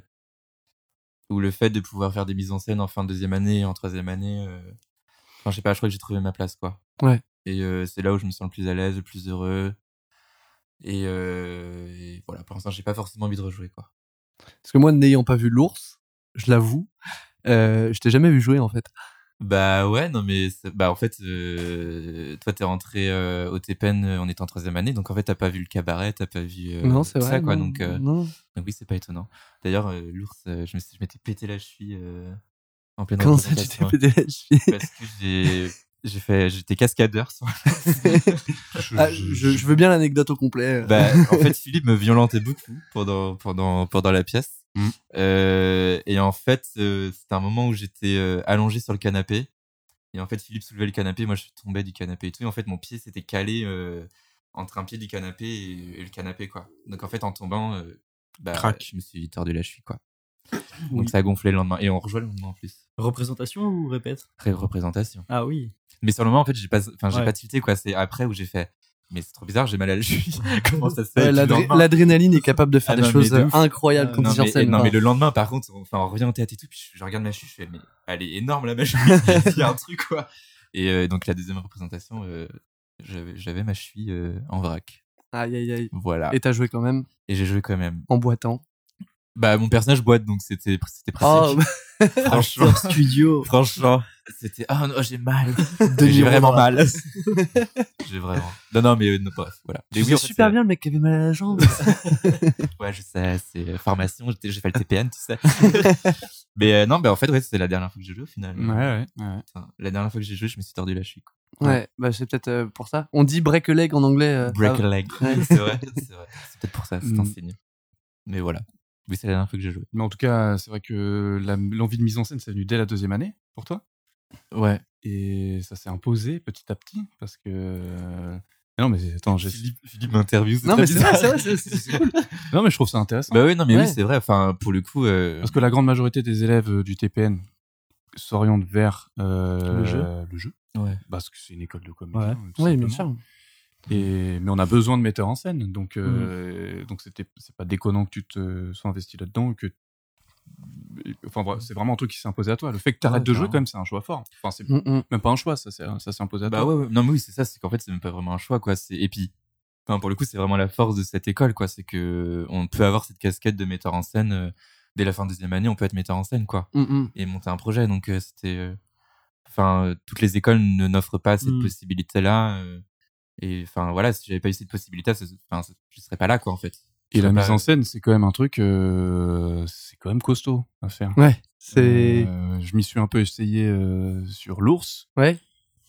E: où le fait de pouvoir faire des mises en scène en fin de deuxième année, en troisième année, euh, enfin, je sais pas, je crois que j'ai trouvé ma place, quoi.
B: Ouais.
E: Et euh, c'est là où je me sens le plus à l'aise, le plus heureux. Et, euh, et voilà, pour l'instant, j'ai pas forcément envie de rejouer, quoi.
B: Parce que moi, n'ayant pas vu l'ours, je l'avoue, euh, je t'ai jamais vu jouer en fait.
E: Bah ouais, non mais bah en fait, euh, toi t'es rentré euh, au TPN en étant en troisième année, donc en fait t'as pas vu le cabaret, t'as pas vu euh,
B: non, c'est
E: ça
B: vrai.
E: quoi,
B: non,
E: donc,
B: non.
E: donc oui c'est pas étonnant. D'ailleurs l'ours, je m'étais pété la cheville en pleine
B: Comment ça, tu t'es
E: représentation,
B: pété la cheville?
E: Parce que j'ai j'ai fait j'étais cascadeur.
D: Je-
B: Ah,
D: je-
B: veux bien l'anecdote au complet.
E: bah en fait Philippe me violentait beaucoup pendant pendant pendant la pièce.
D: Mm.
E: Euh, et en fait euh, c'était un moment où j'étais euh, allongé sur le canapé. Et en fait, Philippe soulevait le canapé, moi je tombais du canapé et tout. Et en fait, mon pied s'était calé euh, entre un pied du canapé et, et le canapé, quoi. Donc en fait, en tombant, euh, bah,
D: Crac.
E: je me suis tordu la cheville, quoi.
C: Oui.
E: Donc ça a gonflé le lendemain. Et on rejoint le lendemain en plus.
C: Représentation ou répète?
E: Ré- représentation.
C: Ah oui.
E: Mais sur le moment, en fait, j'ai pas, enfin, j'ai
C: Ouais.
E: pas tilté, quoi. C'est après où j'ai fait. Mais c'est trop bizarre, j'ai mal à la cheville. Comment ça se fait
B: L'adrénaline est capable de faire
E: Ah
B: des
E: non,
B: choses euh, incroyables
C: Euh,
B: quand
E: non,
B: tu es sur
E: mais,
B: scène.
E: non,
B: quoi.
E: mais le lendemain, par contre, on, enfin, on revient au théâtre et tout, puis je, je regarde ma cheville, je fais, mais elle est énorme là, ma cheville, il y a un truc, quoi. Et euh, donc, la deuxième représentation, euh, j'avais j'avais ma cheville euh, en vrac.
B: Aïe, aïe, aïe.
E: Voilà.
B: Et t'as joué quand même
E: Et j'ai joué quand même.
B: en boitant.
E: Bah, mon personnage boite, donc c'était c'était
B: Oh,
E: pratique. franchement,
C: Studio.
E: franchement, c'était, oh non, j'ai mal. J'ai vraiment mal. j'ai vraiment. Non, non, mais euh, non, bref, voilà.
B: Tu
E: Mais en fait,
B: super bien le mec qui avait mal à la jambe.
E: Ouais, je sais, c'est euh, formation, j'ai fait le TPN, tu sais. mais euh, non, bah en fait, ouais, c'était la dernière fois que j'ai joué au final.
D: Ouais, ouais, ouais.
E: Enfin, la dernière fois que j'ai joué, je me suis tordu la cheville.
B: ouais, bah c'est peut-être euh, pour ça. On dit break a leg en anglais. euh,
E: Break
B: ah,
E: a leg.
B: Ouais.
E: c'est vrai, c'est vrai. C'est peut-être pour ça, c'est un
D: Mm.
E: signe. Mais voilà. Oui, c'est la dernière fois que j'ai joué.
D: Mais en tout cas, c'est vrai que l'envie de mise en scène, c'est venu dès la deuxième année pour toi?
E: Ouais.
D: Et ça s'est imposé petit à petit parce que. Non, mais attends, j'ai.
E: Philippe, Philippe m'interview.
B: Non, mais c'est vrai,
E: bizarre.
B: c'est cool.
D: Non, mais je trouve ça intéressant.
E: Bah oui, non, mais
B: Ouais.
E: oui, c'est vrai. Enfin, pour le coup, euh,
D: Parce que la grande majorité des élèves euh, du TPN s'orientent vers euh,
C: Le jeu.
D: le jeu.
E: ouais.
D: Parce que c'est une école de comédie.
C: Ouais.
D: hein,
B: Oui, bien sûr.
D: Et, mais on a besoin de metteurs en scène. Donc, euh, donc c'était, c'est pas déconnant que tu te sois investi là-dedans. Que, enfin, c'est vraiment un truc qui s'est imposé à toi. Le fait que tu arrêtes
E: Ouais,
D: de jouer, quand même, c'est un choix fort. Enfin, c'est
B: Mm, mm.
D: même pas un choix, ça, s'est imposé à
E: Bah
D: toi.
E: ouais, ouais. Non, mais oui, c'est ça. C'est qu'en fait, c'est même pas vraiment un choix, quoi. C'est et puis, enfin, pour le coup, c'est vraiment la force de cette école, quoi. C'est que on peut avoir cette casquette de metteur en scène euh, dès la fin de deuxième année. On peut être metteur en scène, quoi,
B: Mm,
E: et monter un projet. Donc, euh, c'était, euh, enfin, toutes les écoles ne n'offrent pas cette
C: Mm.
E: possibilité-là. Et enfin, voilà, si j'avais pas eu cette possibilité, ça- enfin, ça- je serais pas là, quoi, en fait.
D: Et la mise en scène, c'est quand même un truc, euh, c'est quand même costaud à faire.
B: Ouais, c'est.
D: Euh, je m'y suis un peu essayé euh, sur l'ours.
B: Ouais.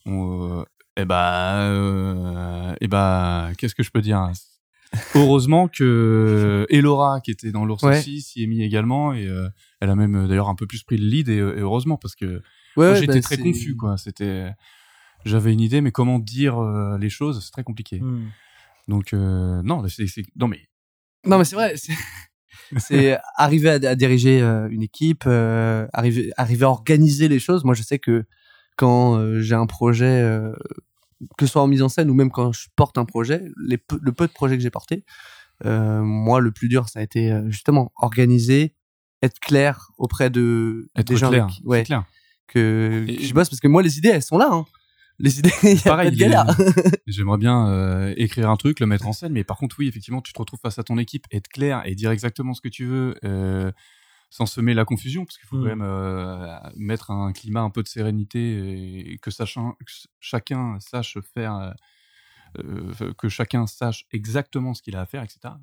D: On, euh, eh bah, euh, eh bah, qu'est-ce que je peux dire Heureusement que Elora, qui était dans l'ours
B: Ouais.
D: aussi, s'y est mis également et euh, elle a même d'ailleurs un peu plus pris le lead et, et heureusement parce que
B: Ouais,
D: j'étais
B: bah,
D: très confus quoi. C'était, j'avais une idée, mais comment dire euh, les choses, c'est très compliqué.
C: Hmm.
D: Donc euh, non, c'est, non mais
B: Non, mais c'est vrai. c'est- arriver à, à diriger euh, une équipe, arriver, arriver à organiser les choses. Moi, je sais que quand j'ai un projet, que ce soit en mise en scène ou même quand je porte un projet, les peu- le peu de projets que j'ai portés, moi, le plus dur, ça a été justement organiser, être clair auprès de
D: être
B: des gens
D: clair,
B: avec- ouais,
D: clair.
B: que,
D: Et-
B: que je bosse parce que moi, les idées, elles sont là. hein. Les idées, il y a
D: Pareil,
B: pas de galère.
D: les- J'aimerais bien euh, écrire un truc, le mettre en scène, mais par contre, oui, effectivement, tu te retrouves face à ton équipe, être clair et dire exactement ce que tu veux, euh, sans semer la confusion, parce qu'il faut
C: Mm.
D: quand même euh, mettre un climat un peu de sérénité et que, sachant, que chacun sache faire, que chacun sache exactement ce qu'il a à faire, etc.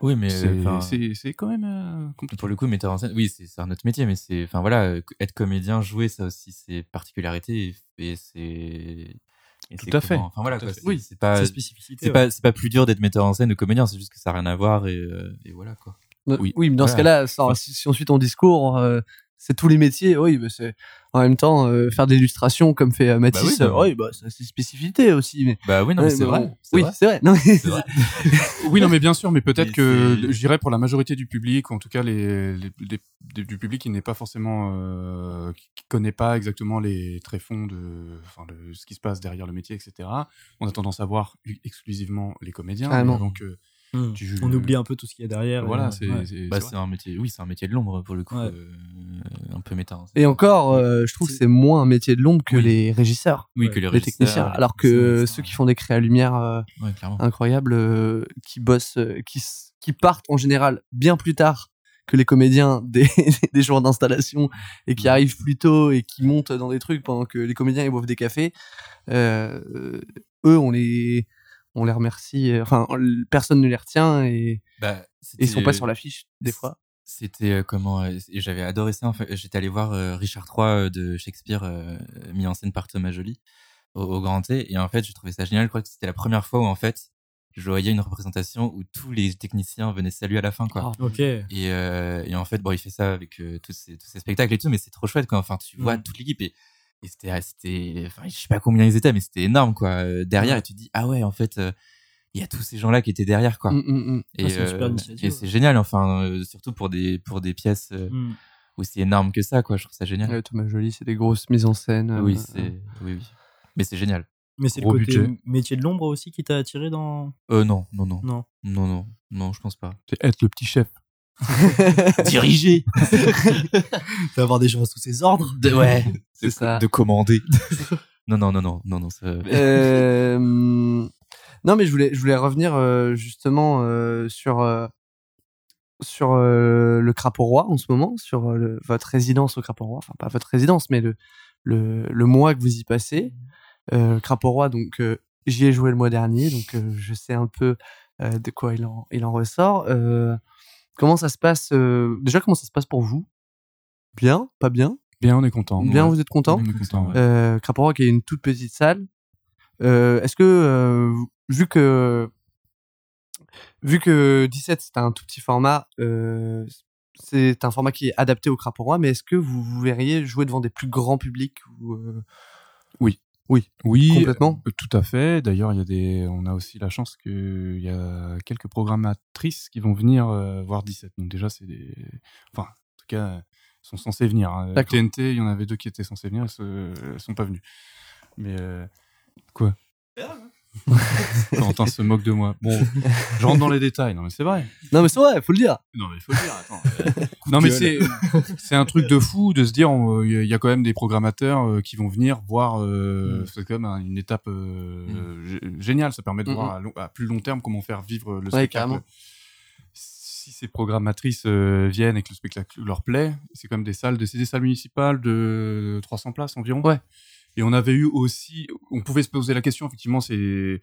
E: Oui, mais
D: C'est
E: enfin,
D: c'est- c'est quand même euh, compliqué.
E: pour le coup, metteur en scène, oui, c'est c'est un autre métier, mais c'est, enfin voilà, euh, être comédien, jouer, ça aussi, c'est particularités et, et c'est. et
D: Tout
E: c'est
D: à fait.
E: comment- Enfin voilà, quoi,
C: Oui,
E: c'est pas, c'est
C: ouais.
E: pas, c'est pas plus dur d'être metteur en scène ou comédien, c'est juste que ça n'a rien à voir et, euh, et voilà quoi.
D: Oui.
B: Oui, mais dans ce cas-là, si, si on suit ton discours, euh, c'est tous les métiers. Oui, mais c'est en même temps euh, faire de l'illustration comme fait euh, Mathis.
E: oui, bah
B: euh, oui, bah, c'est spécificité aussi. Mais
E: Bah oui, non, mais c'est vrai.
B: oui, c'est vrai. Non, mais
E: C'est vrai.
D: Oui, non, mais bien sûr, mais peut-être que je dirais pour la majorité du public, ou en tout cas les, les- les- des- du public qui n'est pas forcément, euh, qui connaît pas exactement les tréfonds de, enfin, le- ce qui se passe derrière le métier, etc. On a tendance à voir exclusivement les comédiens,
B: Carrément.
D: donc euh,
C: Mm.
D: tu-
C: On oublie un peu tout ce qu'il y a derrière.
D: voilà, c'est
C: ouais.
E: Bah,
D: c'est
E: un métier, oui, c'est un métier de l'ombre pour le coup,
C: Ouais.
E: euh, un peu méta. hein.
B: Et encore, euh, je trouve que c'est moins un métier de l'ombre que
E: Oui.
B: les régisseurs,
E: oui, que les,
B: les techniciens. Alors que ceux qui font des créas lumière euh,
E: Ouais,
B: incroyables, euh, qui bossent, euh, qui, partent en général bien plus tard que les comédiens des, des jours d'installation et qui arrivent plus tôt et qui montent dans des trucs pendant que les comédiens ils boivent des cafés. Euh, euh, eux, on les, on les remercie. euh, Enfin, on- personne ne les retient et,
E: Bah,
B: et ils sont pas sur l'affiche des fois.
E: C'était euh, comment euh, et J'avais adoré ça. En fait, j'étais allé voir Richard III de Shakespeare mis en scène par Thomas Joly au, au Grand T. Et en fait, j'ai trouvé ça génial. Je crois que c'était la première fois où en fait, je voyais une représentation où tous les techniciens venaient saluer à la fin, quoi.
C: Ok.
E: Et, euh, et en fait, bon, il fait ça avec euh, tous, ces, tous ces spectacles et tout, mais c'est trop chouette, quoi. Enfin, tu vois
C: Mm.
E: toute l'équipe et, et c'était, ah, c'était, enfin, je sais pas combien ils étaient, mais c'était énorme, quoi. euh, derrière, et tu te dis, ah ouais, en fait, euh, il y a tous ces gens-là qui étaient derrière, quoi.
B: Mm, mm, mm.
E: Et,
C: Ah, c'est
E: euh, et
C: ouais.
E: c'est génial, enfin, euh, surtout pour des, pour des pièces euh,
C: Mm.
E: aussi énormes que ça, quoi. Je trouve ça génial.
B: Ouais, Thomas Joly, c'est des grosses mises en scène. euh,
E: oui, c'est, oui, oui. Mais c'est génial.
C: Mais c'est le côté
D: budget.
C: métier de l'ombre aussi qui t'a attiré dans.
E: Euh, non, non, non,
C: Non.
E: non, non, non, je pense pas.
D: c'est être le petit chef.
E: Diriger!
C: D'avoir des gens sous ses ordres.
E: De, ouais.
B: C'est ça.
E: De commander. non, non, non, non, non, non, ça...
B: Euh, non, mais je voulais, je voulais revenir euh, justement euh, sur euh, sur euh, le Crapaud Roi en ce moment, sur euh, le- votre résidence au Crapaud Roi, enfin pas votre résidence, mais le le, le mois que vous y passez. Euh, Crapaud Roi, donc euh, j'y ai joué le mois dernier, donc euh, je sais un peu euh, de quoi il en il en ressort. Comment ça se passe euh, Déjà, comment ça se passe pour vous? Bien, pas bien?
D: Bien, on est content.
B: Bien,
D: Ouais.
B: vous êtes content?
D: On est content. ouais.
B: euh, Rock est une toute petite salle. Euh, Est-ce que, euh, vu que vu que 17 c'est un tout petit format, euh, c'est un format qui est adapté au Crapaud Roi, mais est-ce que vous, vous verriez jouer devant des plus grands publics ou, euh,
D: Oui,
B: Complètement.
D: euh, tout à fait. D'ailleurs, il y a des, on a aussi la chance qu'il y a quelques programmatrices qui vont venir euh, voir 17. Donc déjà, c'est des, enfin, en tout cas, elles sont censées venir. hein. TNT, il y en avait deux qui étaient censées venir, elles, se- elles sont pas venues. Mais euh, quoi? Quentin se moque de moi. Bon, je rentre dans les détails. Non, mais c'est vrai.
B: Non, mais c'est vrai, faut le dire.
D: Non, mais il faut le dire. Attends. non, mais c'est c'est un truc de fou de se dire on- il y a quand même des programmateurs euh, qui vont venir voir. euh,
C: Mm.
D: C'est quand même un- une étape euh, gé- géniale. Ça permet de
B: Mm,
D: voir à, long- à plus long terme comment faire vivre le
B: Ouais,
D: spectacle. Si ces programmatrices euh, viennent et que le spectacle leur plaît, c'est comme des salles, de, c'est des salles municipales de 300 places environ.
B: Ouais.
D: Et on avait eu aussi, on pouvait se poser la question. Effectivement, c'est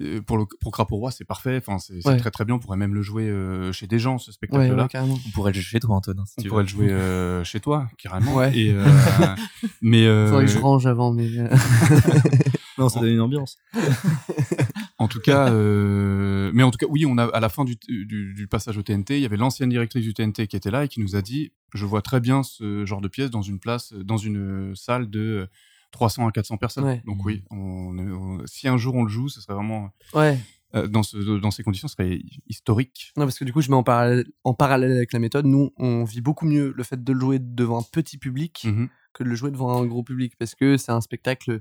D: euh, pour le pour Crapaud Roi, c'est parfait. Enfin, c'est
B: Ouais.
D: très très bien. On pourrait même le jouer euh, chez des gens ce
B: Ouais,
D: spectacle-là.
B: ouais, carrément.
E: On pourrait le jouer chez toi, Antonin, si
D: On
E: tu
D: pourrait
E: veux.
D: le jouer euh, chez toi, carrément.
B: Ouais.
D: Et, euh, mais euh,
B: Faudrait que je range avant, mais
C: Non, ça donne une ambiance.
D: en tout cas, euh, mais en tout cas, oui, on a à la fin du, du, du passage au TNT, il y avait l'ancienne directrice du TNT qui était là et qui nous a dit, je vois très bien ce genre de pièce dans une place, dans une salle de 300 à 400 personnes.
B: Ouais.
D: Donc oui, on, on- si un jour on le joue, ce serait vraiment
B: ouais.
D: euh, dans ce dans ces conditions, ce serait historique.
B: Non, parce que du coup, je mets en parallèle, en parallèle avec la méthode. Nous, on vit beaucoup mieux le fait de le jouer devant un petit public
D: Mhm.
B: que de le jouer devant un gros public parce que c'est un spectacle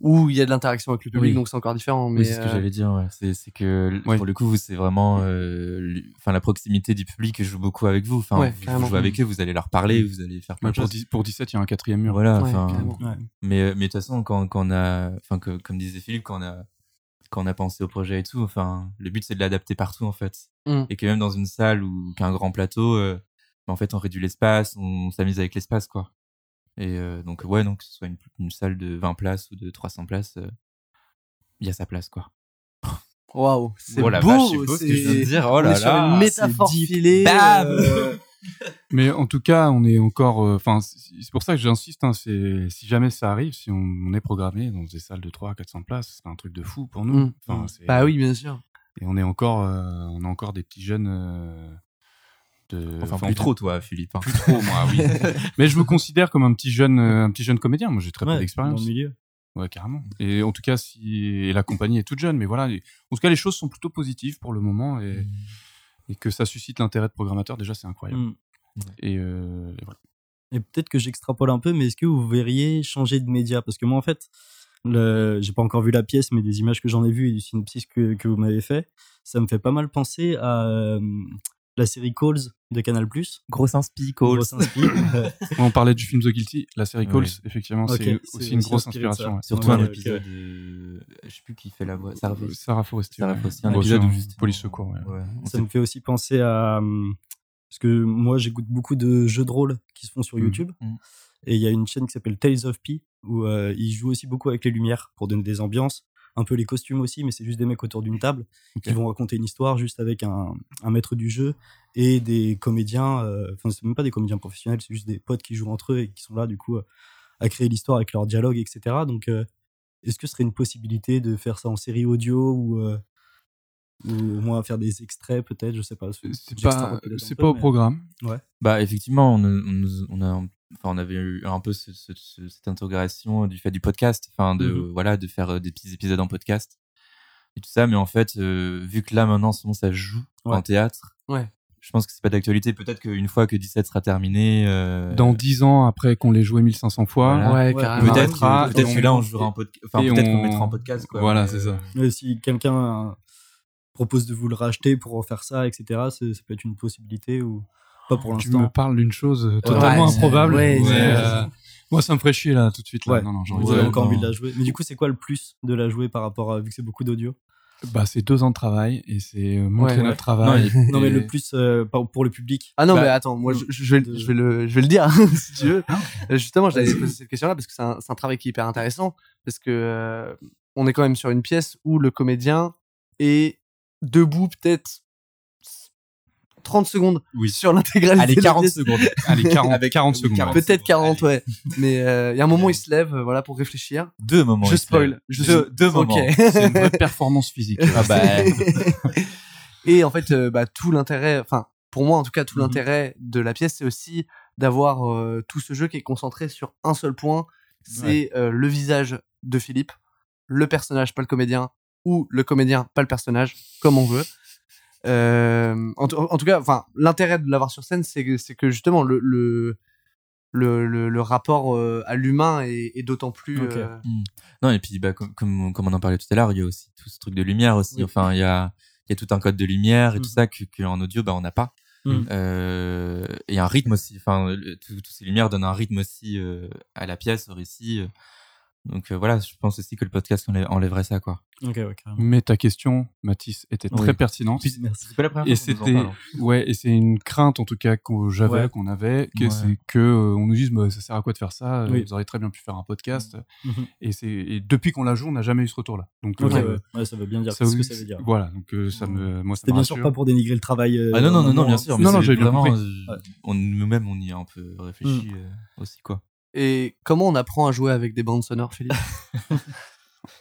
B: où il y a de l'interaction avec le public,
E: Oui.
B: donc c'est encore différent. Mais
E: Oui, c'est ce que
B: euh,
E: j'allais dire. Ouais. C'est, c'est que
D: Ouais.
E: pour le coup, vous, c'est vraiment, euh, enfin, la proximité du public joue beaucoup avec vous. Enfin,
B: Ouais,
E: vous- jouez avec eux, vous allez leur parler, vous allez faire plein de
D: pour,
E: choses.
D: pour 17, il y a un quatrième mur.
E: Voilà.
B: Carrément.
C: Ouais.
E: mais, mais de toute façon, quand, quand on a, enfin, que, comme disait Philippe, quand on a, quand on a pensé au projet et tout, enfin, le but c'est de l'adapter partout en fait.
B: Mm.
E: Et que même dans une salle ou qu'un grand plateau, euh, bah, en fait, on réduit l'espace, on s'amuse avec l'espace, quoi. Et euh, donc, ouais, donc que ce soit une, une salle de 20 places ou de 300 places, euh, il y a sa place, quoi.
B: Waouh, c'est
E: Oh la
B: beau,
E: vache, c'est beau ce que je viens de
B: c'est-
E: dire. Oh
B: on
E: là
B: sur une métaphore filée.
E: Bam
B: euh,
D: Mais en tout cas, on est encore. Enfin, c'est c'est pour ça que j'insiste. Hein, c'est si jamais ça arrive, si on, on est programmé dans des salles de 300 400 places, c'est un truc de fou pour nous.
B: Mm.
D: C'est-
B: Bah oui, bien sûr.
D: Et on est encore, euh, on a encore des petits jeunes. De,
E: Enfin, plus trop, toi, Philippe. hein.
D: Plus trop, moi, oui. Mais je me considère comme un petit jeune, euh, un petit jeune comédien. Moi, j'ai très
C: Ouais,
D: peu
C: dans
D: d'expérience.
C: le milieu.
D: Ouais, carrément. Et en tout cas, si et la compagnie est toute jeune, mais voilà. En tout cas, les choses sont plutôt positives pour le moment et, et que ça suscite l'intérêt de programmateurs, déjà, c'est incroyable.
C: Mm.
D: Et, euh, et voilà.
C: Et peut-être que j'extrapole un peu, mais est-ce que vous verriez changer de média? Parce que moi, en fait, le... j'ai pas encore vu la pièce, mais des images que j'en ai vues et du synopsis que, que vous m'avez fait, ça me fait pas mal penser à euh, la série Calls de Canal+.
E: Grosse inspi, Calls.
C: Grosse inspi.
D: On parlait du film The Guilty, la série. Calls, effectivement, c'est aussi une grosse inspiration. ouais.
E: Surtout
C: Ouais,
E: un épisode de... Je sais plus qui fait la voix. Sarah
D: Euh, Sarah Forestier.
E: Sarah
D: ouais.
E: Forestier, un épisode où justement-
D: police secours. ouais.
E: Ouais, on
C: ça me fait aussi penser à... hum, Parce que moi, j'écoute beaucoup de jeux de rôle qui se font sur
D: Mhm.
C: YouTube.
E: Mhm.
C: Et il y a une chaîne qui s'appelle Tales of P, où euh, ils jouent aussi beaucoup avec les lumières pour donner des ambiances. Un peu les costumes aussi, mais c'est juste des mecs autour d'une table qui vont raconter une histoire juste avec un, un maître du jeu et des comédiens. euh, Enfin, c'est même pas des comédiens professionnels, c'est juste des potes qui jouent entre eux et qui sont là, du coup, euh, à créer l'histoire avec leur dialogue, etc. Donc, euh, est-ce que ce serait une possibilité de faire ça en série audio ou, euh, ou au moins faire des extraits, peut-être? Je sais pas.
D: C'est pas, c'est au
C: mais-
D: programme.
E: Bah effectivement, on, a- on, on a, enfin, on avait eu un peu ce- ce- ce- cette intégration du fait du podcast, enfin de
C: Mhm.
E: voilà de faire euh, des petits épisodes en podcast et tout ça. Mais en fait, euh, vu que là maintenant, en ce moment, ça joue
C: Ouais.
E: en théâtre.
B: Ouais.
E: Je pense que c'est pas d'actualité. Peut-être qu'une fois que 17 sera terminé, euh,
D: Dans 10 ans, après qu'on l'ait joué 1500 fois,
E: Voilà.
B: Ouais,
E: peut-être que, peut-être que
D: on-
E: là on jouera en podcast. Enfin, peut-être
D: on-
E: qu'on le mettra en podcast. Quoi,
D: Voilà, c'est ça.
E: euh,
C: Mais si quelqu'un euh, propose de vous le racheter pour refaire ça, etc., ça peut être une possibilité ou pas pour
D: Tu me
C: l'instant.
D: parles d'une chose euh, totalement
B: Ouais,
D: improbable.
B: ouais,
D: euh, moi, ça me ferait chier là tout de suite. Là.
C: Ouais.
D: Non, non, j'ai
C: Vous avez
D: de-
C: encore
E: non.
C: envie de la jouer. Mais du coup, c'est quoi le plus de la jouer par rapport à vu que c'est beaucoup d'audio?
D: Bah, c'est deux ans de travail et c'est euh, montrer
B: Ouais,
D: notre
B: ouais.
D: travail.
C: Non, mais le plus euh, pour le public.
B: Ah non,
C: Bah,
B: mais attends, moi je, je vais, je vais le, je vais le dire si tu veux. Euh, Justement, j'avais posé cette question-là parce que c'est un, c'est un travail qui est hyper intéressant parce que euh, on est quand même sur une pièce où le comédien est debout peut-être 30 secondes
E: Oui.
B: sur l'intégralité.
E: Allez,
B: de la
E: 40
B: pièce.
E: secondes.
D: Allez, 40,
E: Avec-
D: 40
E: oui,
D: secondes.
E: 40.
D: ouais.
B: Peut-être 40,
E: Allez.
B: ouais. Mais euh, il y a un moment, il se lève, euh, voilà, pour réfléchir.
E: Deux moments.
B: je spoil. Je
E: deux, deux moments.
B: Ok.
D: C'est une vraie performance physique.
E: Ah bah,
B: Et en fait, euh, bah, tout l'intérêt, enfin, pour moi en tout cas, tout
C: Mhm.
B: l'intérêt de la pièce, c'est aussi d'avoir euh, tout ce jeu qui est concentré sur un seul point, c'est euh, le visage de Philippe, le personnage, pas le comédien, ou le comédien, pas le personnage, comme on veut. Euh, en, tout- en tout cas, enfin, l'intérêt de l'avoir sur scène, c'est que, c'est que justement le le le, le, le rapport euh, à l'humain est, est d'autant plus. Euh,
E: Non, et puis, bah, comme, comme, comme on en parlait tout à l'heure, il y a aussi tout ce truc de lumière aussi.
C: Oui.
E: Enfin, il y a, il y a tout un code de lumière et tout ça que, que en audio, bah, on n'a pas.
C: Mhm.
E: Euh, et un rythme aussi. Enfin, tout- toutes ces lumières donnent un rythme aussi euh, à la pièce, au récit. Euh. Donc euh, voilà, je pense aussi que le podcast enlè- enlèverait ça, quoi.
C: Ok, ouais, carrément.
D: Mais ta question, Mathis, était très
E: Oui.
D: pertinente.
C: Merci.
E: C'est pas la première
D: Et
E: qu'on
D: c'était,
E: hein.
D: ouais, et c'est une crainte en tout cas que j'avais,
C: Ouais.
D: qu'on avait, que
E: Ouais.
D: c'est que euh, on nous dise, bah, ça sert à quoi de faire ça
C: Oui.
D: Vous auriez très bien pu faire un podcast.
C: Mhm.
D: Et c'est, et depuis qu'on la joue, on n'a jamais eu ce retour-là. Donc,
C: Ok,
D: euh,
C: ouais. Ouais, ça veut bien dire
D: ça
C: ce que ça veut dire.
D: Voilà, donc euh, ça me, moi ça
C: C'était
D: me
C: bien sûr pas pour dénigrer le travail. euh,
E: Ah non, non, non, non, bien sûr.
D: Non, non, j'avais bien compris.
E: euh, on, nous-mêmes, on y a un peu réfléchi euh, aussi, quoi.
B: Et comment on apprend à jouer avec des bandes sonores, Philippe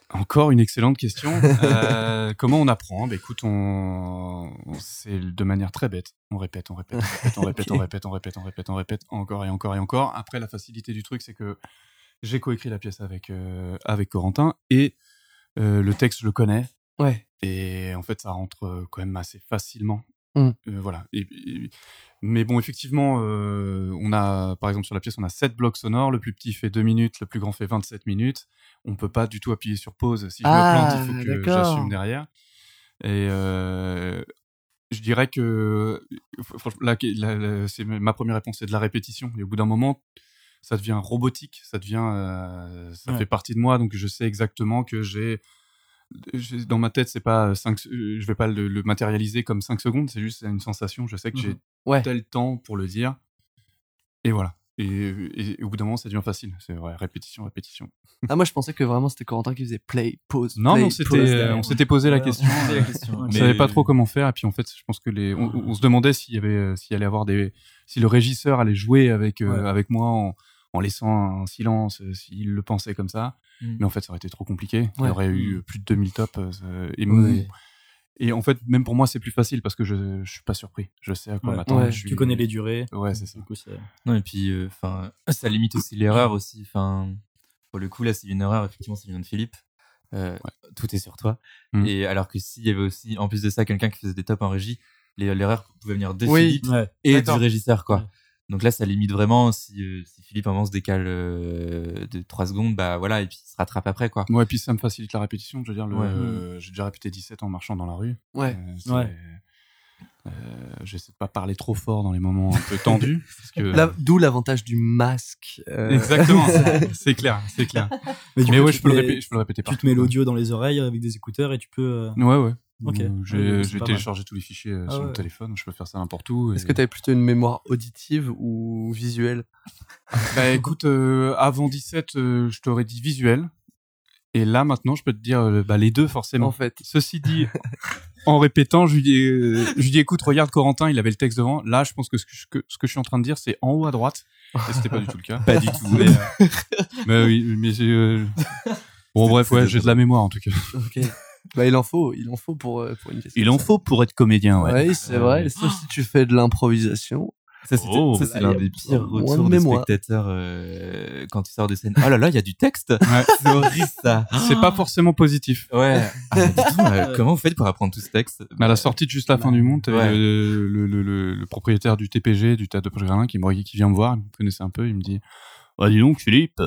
D: Encore une excellente question. Euh, comment on apprend? Bah écoute, on, c'est de manière très bête. On répète, on répète, on répète, on répète, on répète, on répète, on répète, encore et encore et encore. Après, la facilité du truc, c'est que j'ai coécrit la pièce avec euh, avec Corentin et euh, le texte, je le connais.
B: Ouais.
D: Et en fait, ça rentre quand même assez facilement
B: Mm.
D: Euh, voilà. Et, et- mais bon, effectivement, euh, on a, par exemple, sur la pièce, on a 7 blocs sonores. Le plus petit fait 2 minutes, le plus grand fait 27 minutes. On peut pas du tout appuyer sur pause. Si je
B: Ah,
D: me plante, il faut que j'assume derrière. Et euh, je dirais que franchement, c'est ma première réponse, c'est de la répétition. Et au bout d'un moment, ça devient robotique, ça devient, ça
C: Ouais.
D: fait partie de moi. Donc je sais exactement que j'ai- dans ma tête, c'est pas 5 je vais pas le, le matérialiser comme 5 secondes, c'est juste une sensation. Je sais que j'ai.
B: Ouais.
D: tel temps pour le dire. Et voilà. Et, et- et au bout d'un moment, ça devient facile. C'est vrai, répétition, répétition.
B: Ah, moi, je pensais que vraiment c'était Corentin qui faisait play, pause.
D: Non,
B: play,
D: non, c'était,
B: pause.
D: euh, on s'était posé la
C: on
D: question. euh,
C: la question.
D: On
C: Mais-
D: savait pas trop comment faire. Et puis en fait, je pense que les, on, on se demandait s'il y avait, euh, s'il allait avoir des, si le régisseur allait jouer avec euh,
C: Ouais.
D: avec moi en, en laissant un silence, euh, s'il le pensait comme ça.
E: Mm.
D: Mais en fait, ça aurait été trop compliqué. Il
B: Ouais.
D: y aurait eu
C: Mm.
D: plus de 2000 tops. euh, et,
B: Ouais.
D: et en fait, même pour moi, c'est plus facile parce que je, je suis pas surpris. Je sais à quoi
C: Ouais.
D: m'attendre.
B: Ouais.
D: Je suis-
C: Tu connais les durées.
D: Ouais, c'est ça.
C: Du coup, c'est-
E: Non, et puis, euh, enfin, ça limite aussi l'erreur aussi. Enfin, pour le coup, là, c'est une erreur, effectivement, c'est vient de Philippe. Euh, Tout est sur toi.
D: Mm.
E: Et alors que s'il y avait aussi, en plus de ça, quelqu'un qui faisait des tops en régie, l'erreur pouvait venir de
B: Oui.
E: Philippe
C: Ouais.
E: et du régisseur, quoi. Donc là, ça limite vraiment si, euh, si Philippe, à un moment, se décale euh, de 3 secondes, bah voilà, et puis il se rattrape après, quoi.
D: Ouais, et puis ça me facilite la répétition. Je veux dire, le-
E: Ouais.
D: euh, j'ai déjà répété 17 en marchant dans la rue.
B: Ouais.
D: Euh, c'est-
C: Ouais.
D: Euh, J'essaie de pas parler trop fort dans les moments un peu tendus. parce que...
B: Là, D'où l'avantage du masque. euh,
D: Exactement, c'est- c'est clair, c'est clair.
C: Mais, du
D: Mais
C: coup,
D: ouais,
C: tu
D: je peux,
C: te
D: le
C: mets-
D: répéter, je peux le répéter
C: Tu te mets l'audio dans les oreilles avec des écouteurs et tu peux. euh,
D: Ouais, ouais.
C: Ok.
D: Euh,
C: Ouais,
D: J'ai
C: pas
D: téléchargé tous les fichiers euh,
C: Ah
D: sur
C: ouais.
D: mon téléphone, je peux faire ça n'importe où.
B: Est-ce que tu avais plutôt une mémoire auditive ou visuelle?
D: Bah écoute, euh, avant 17, euh, je t'aurais dit visuel. Et là, maintenant, je peux te dire euh, bah, les deux, forcément.
B: En fait.
D: Ceci dit, en répétant, je lui, dis, euh, je lui dis écoute, regarde Corentin, il avait le texte devant. Là, je pense que ce que, je- que- ce que je suis en train de dire, c'est en haut à droite. Et c'était pas du tout le cas.
E: Pas du tout.
D: Mais, euh, mais oui, mais euh, Bon, bref, ouais, j'ai de la mémoire en tout cas.
B: Ok. Bah, il en faut, il en faut pour, euh, pour une question.
D: Il en faut pour être comédien, ouais.
B: Ouais, c'est vrai. Sauf si tu fais de l'improvisation.
E: Ça,
D: Oh.
E: ça, c'est l'un des pires retours de
B: mémoire.
E: spectateurs euh, quand tu sors de scène. Oh là là, il y a du texte.
D: Ouais.
E: C'est horrible ça.
D: C'est pas forcément positif.
E: Ouais. Ah, mais euh, comment vous faites pour apprendre tout ce texte?
D: Mais à la sortie de juste la fin du monde,
E: Ouais.
D: le, le, le, le- le propriétaire du TPG, du Théâtre de Poche-Gralin, qui, me- qui vient me voir, il me connaissait un peu, il me dit Ah, dis donc, Philippe,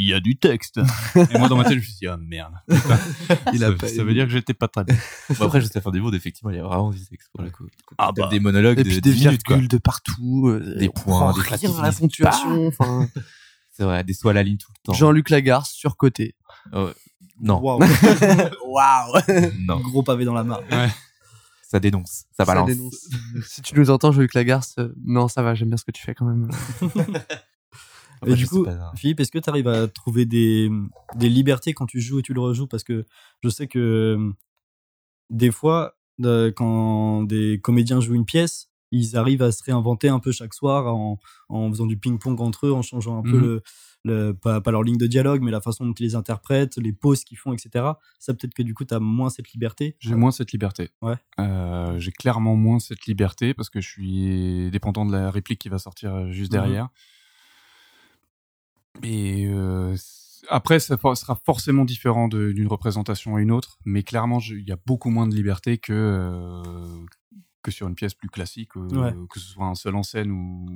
D: il y a du texte. Et moi, dans ma tête, je me suis dit Ah merde.
B: A
D: ça,
B: pas
D: ça veut dire que j'étais pas très bien.
E: Bon, après, juste la fin du monde, effectivement, il y a vraiment du texte pour le coup.
D: Ah bah.
E: des monologues
B: Et
E: de
B: puis des
E: 10 minutes, quoi.
B: virgules de partout. euh,
E: Des points, des
B: rien à la ponctuation. Enfin,
E: C'est vrai, des soins à la ligne tout le temps.
B: Jean-Luc Lagarce, surcoté.
E: Oh, non,
C: Waouh.
B: Waouh
E: non,
C: Gros pavé dans la mare.
E: ça dénonce, ça
B: Ça
E: balance.
B: dénonce. si tu nous entends, Jean-Luc Lagarce, euh, non, ça va, j'aime bien ce que tu fais quand même.
E: Après,
C: Et
E: je
C: du coup,
E: pas, hein.
C: Philippe, est-ce que tu arrives à trouver des, des libertés quand tu joues et tu le rejoues? Parce que je sais que euh, des fois, quand des comédiens jouent une pièce, ils arrivent à se réinventer un peu chaque soir en, en faisant du ping-pong entre eux, en changeant un peu
D: Mhm.
C: le, le- pas, pas leur ligne de dialogue, mais la façon dont ils les interprètent, les pauses qu'ils font, etc. Ça, peut-être que du coup, tu as moins cette liberté.
D: J'ai moins cette liberté.
C: Ouais.
D: Euh, j'ai clairement moins cette liberté parce que je suis dépendant de la réplique qui va sortir euh, juste
C: Mhm.
D: derrière. Et euh, après, ça sera forcément différent d'une représentation à une autre, mais clairement, il y a beaucoup moins de liberté que euh, que sur une pièce plus classique, euh,
C: Ouais.
D: que ce soit un seul en scène ou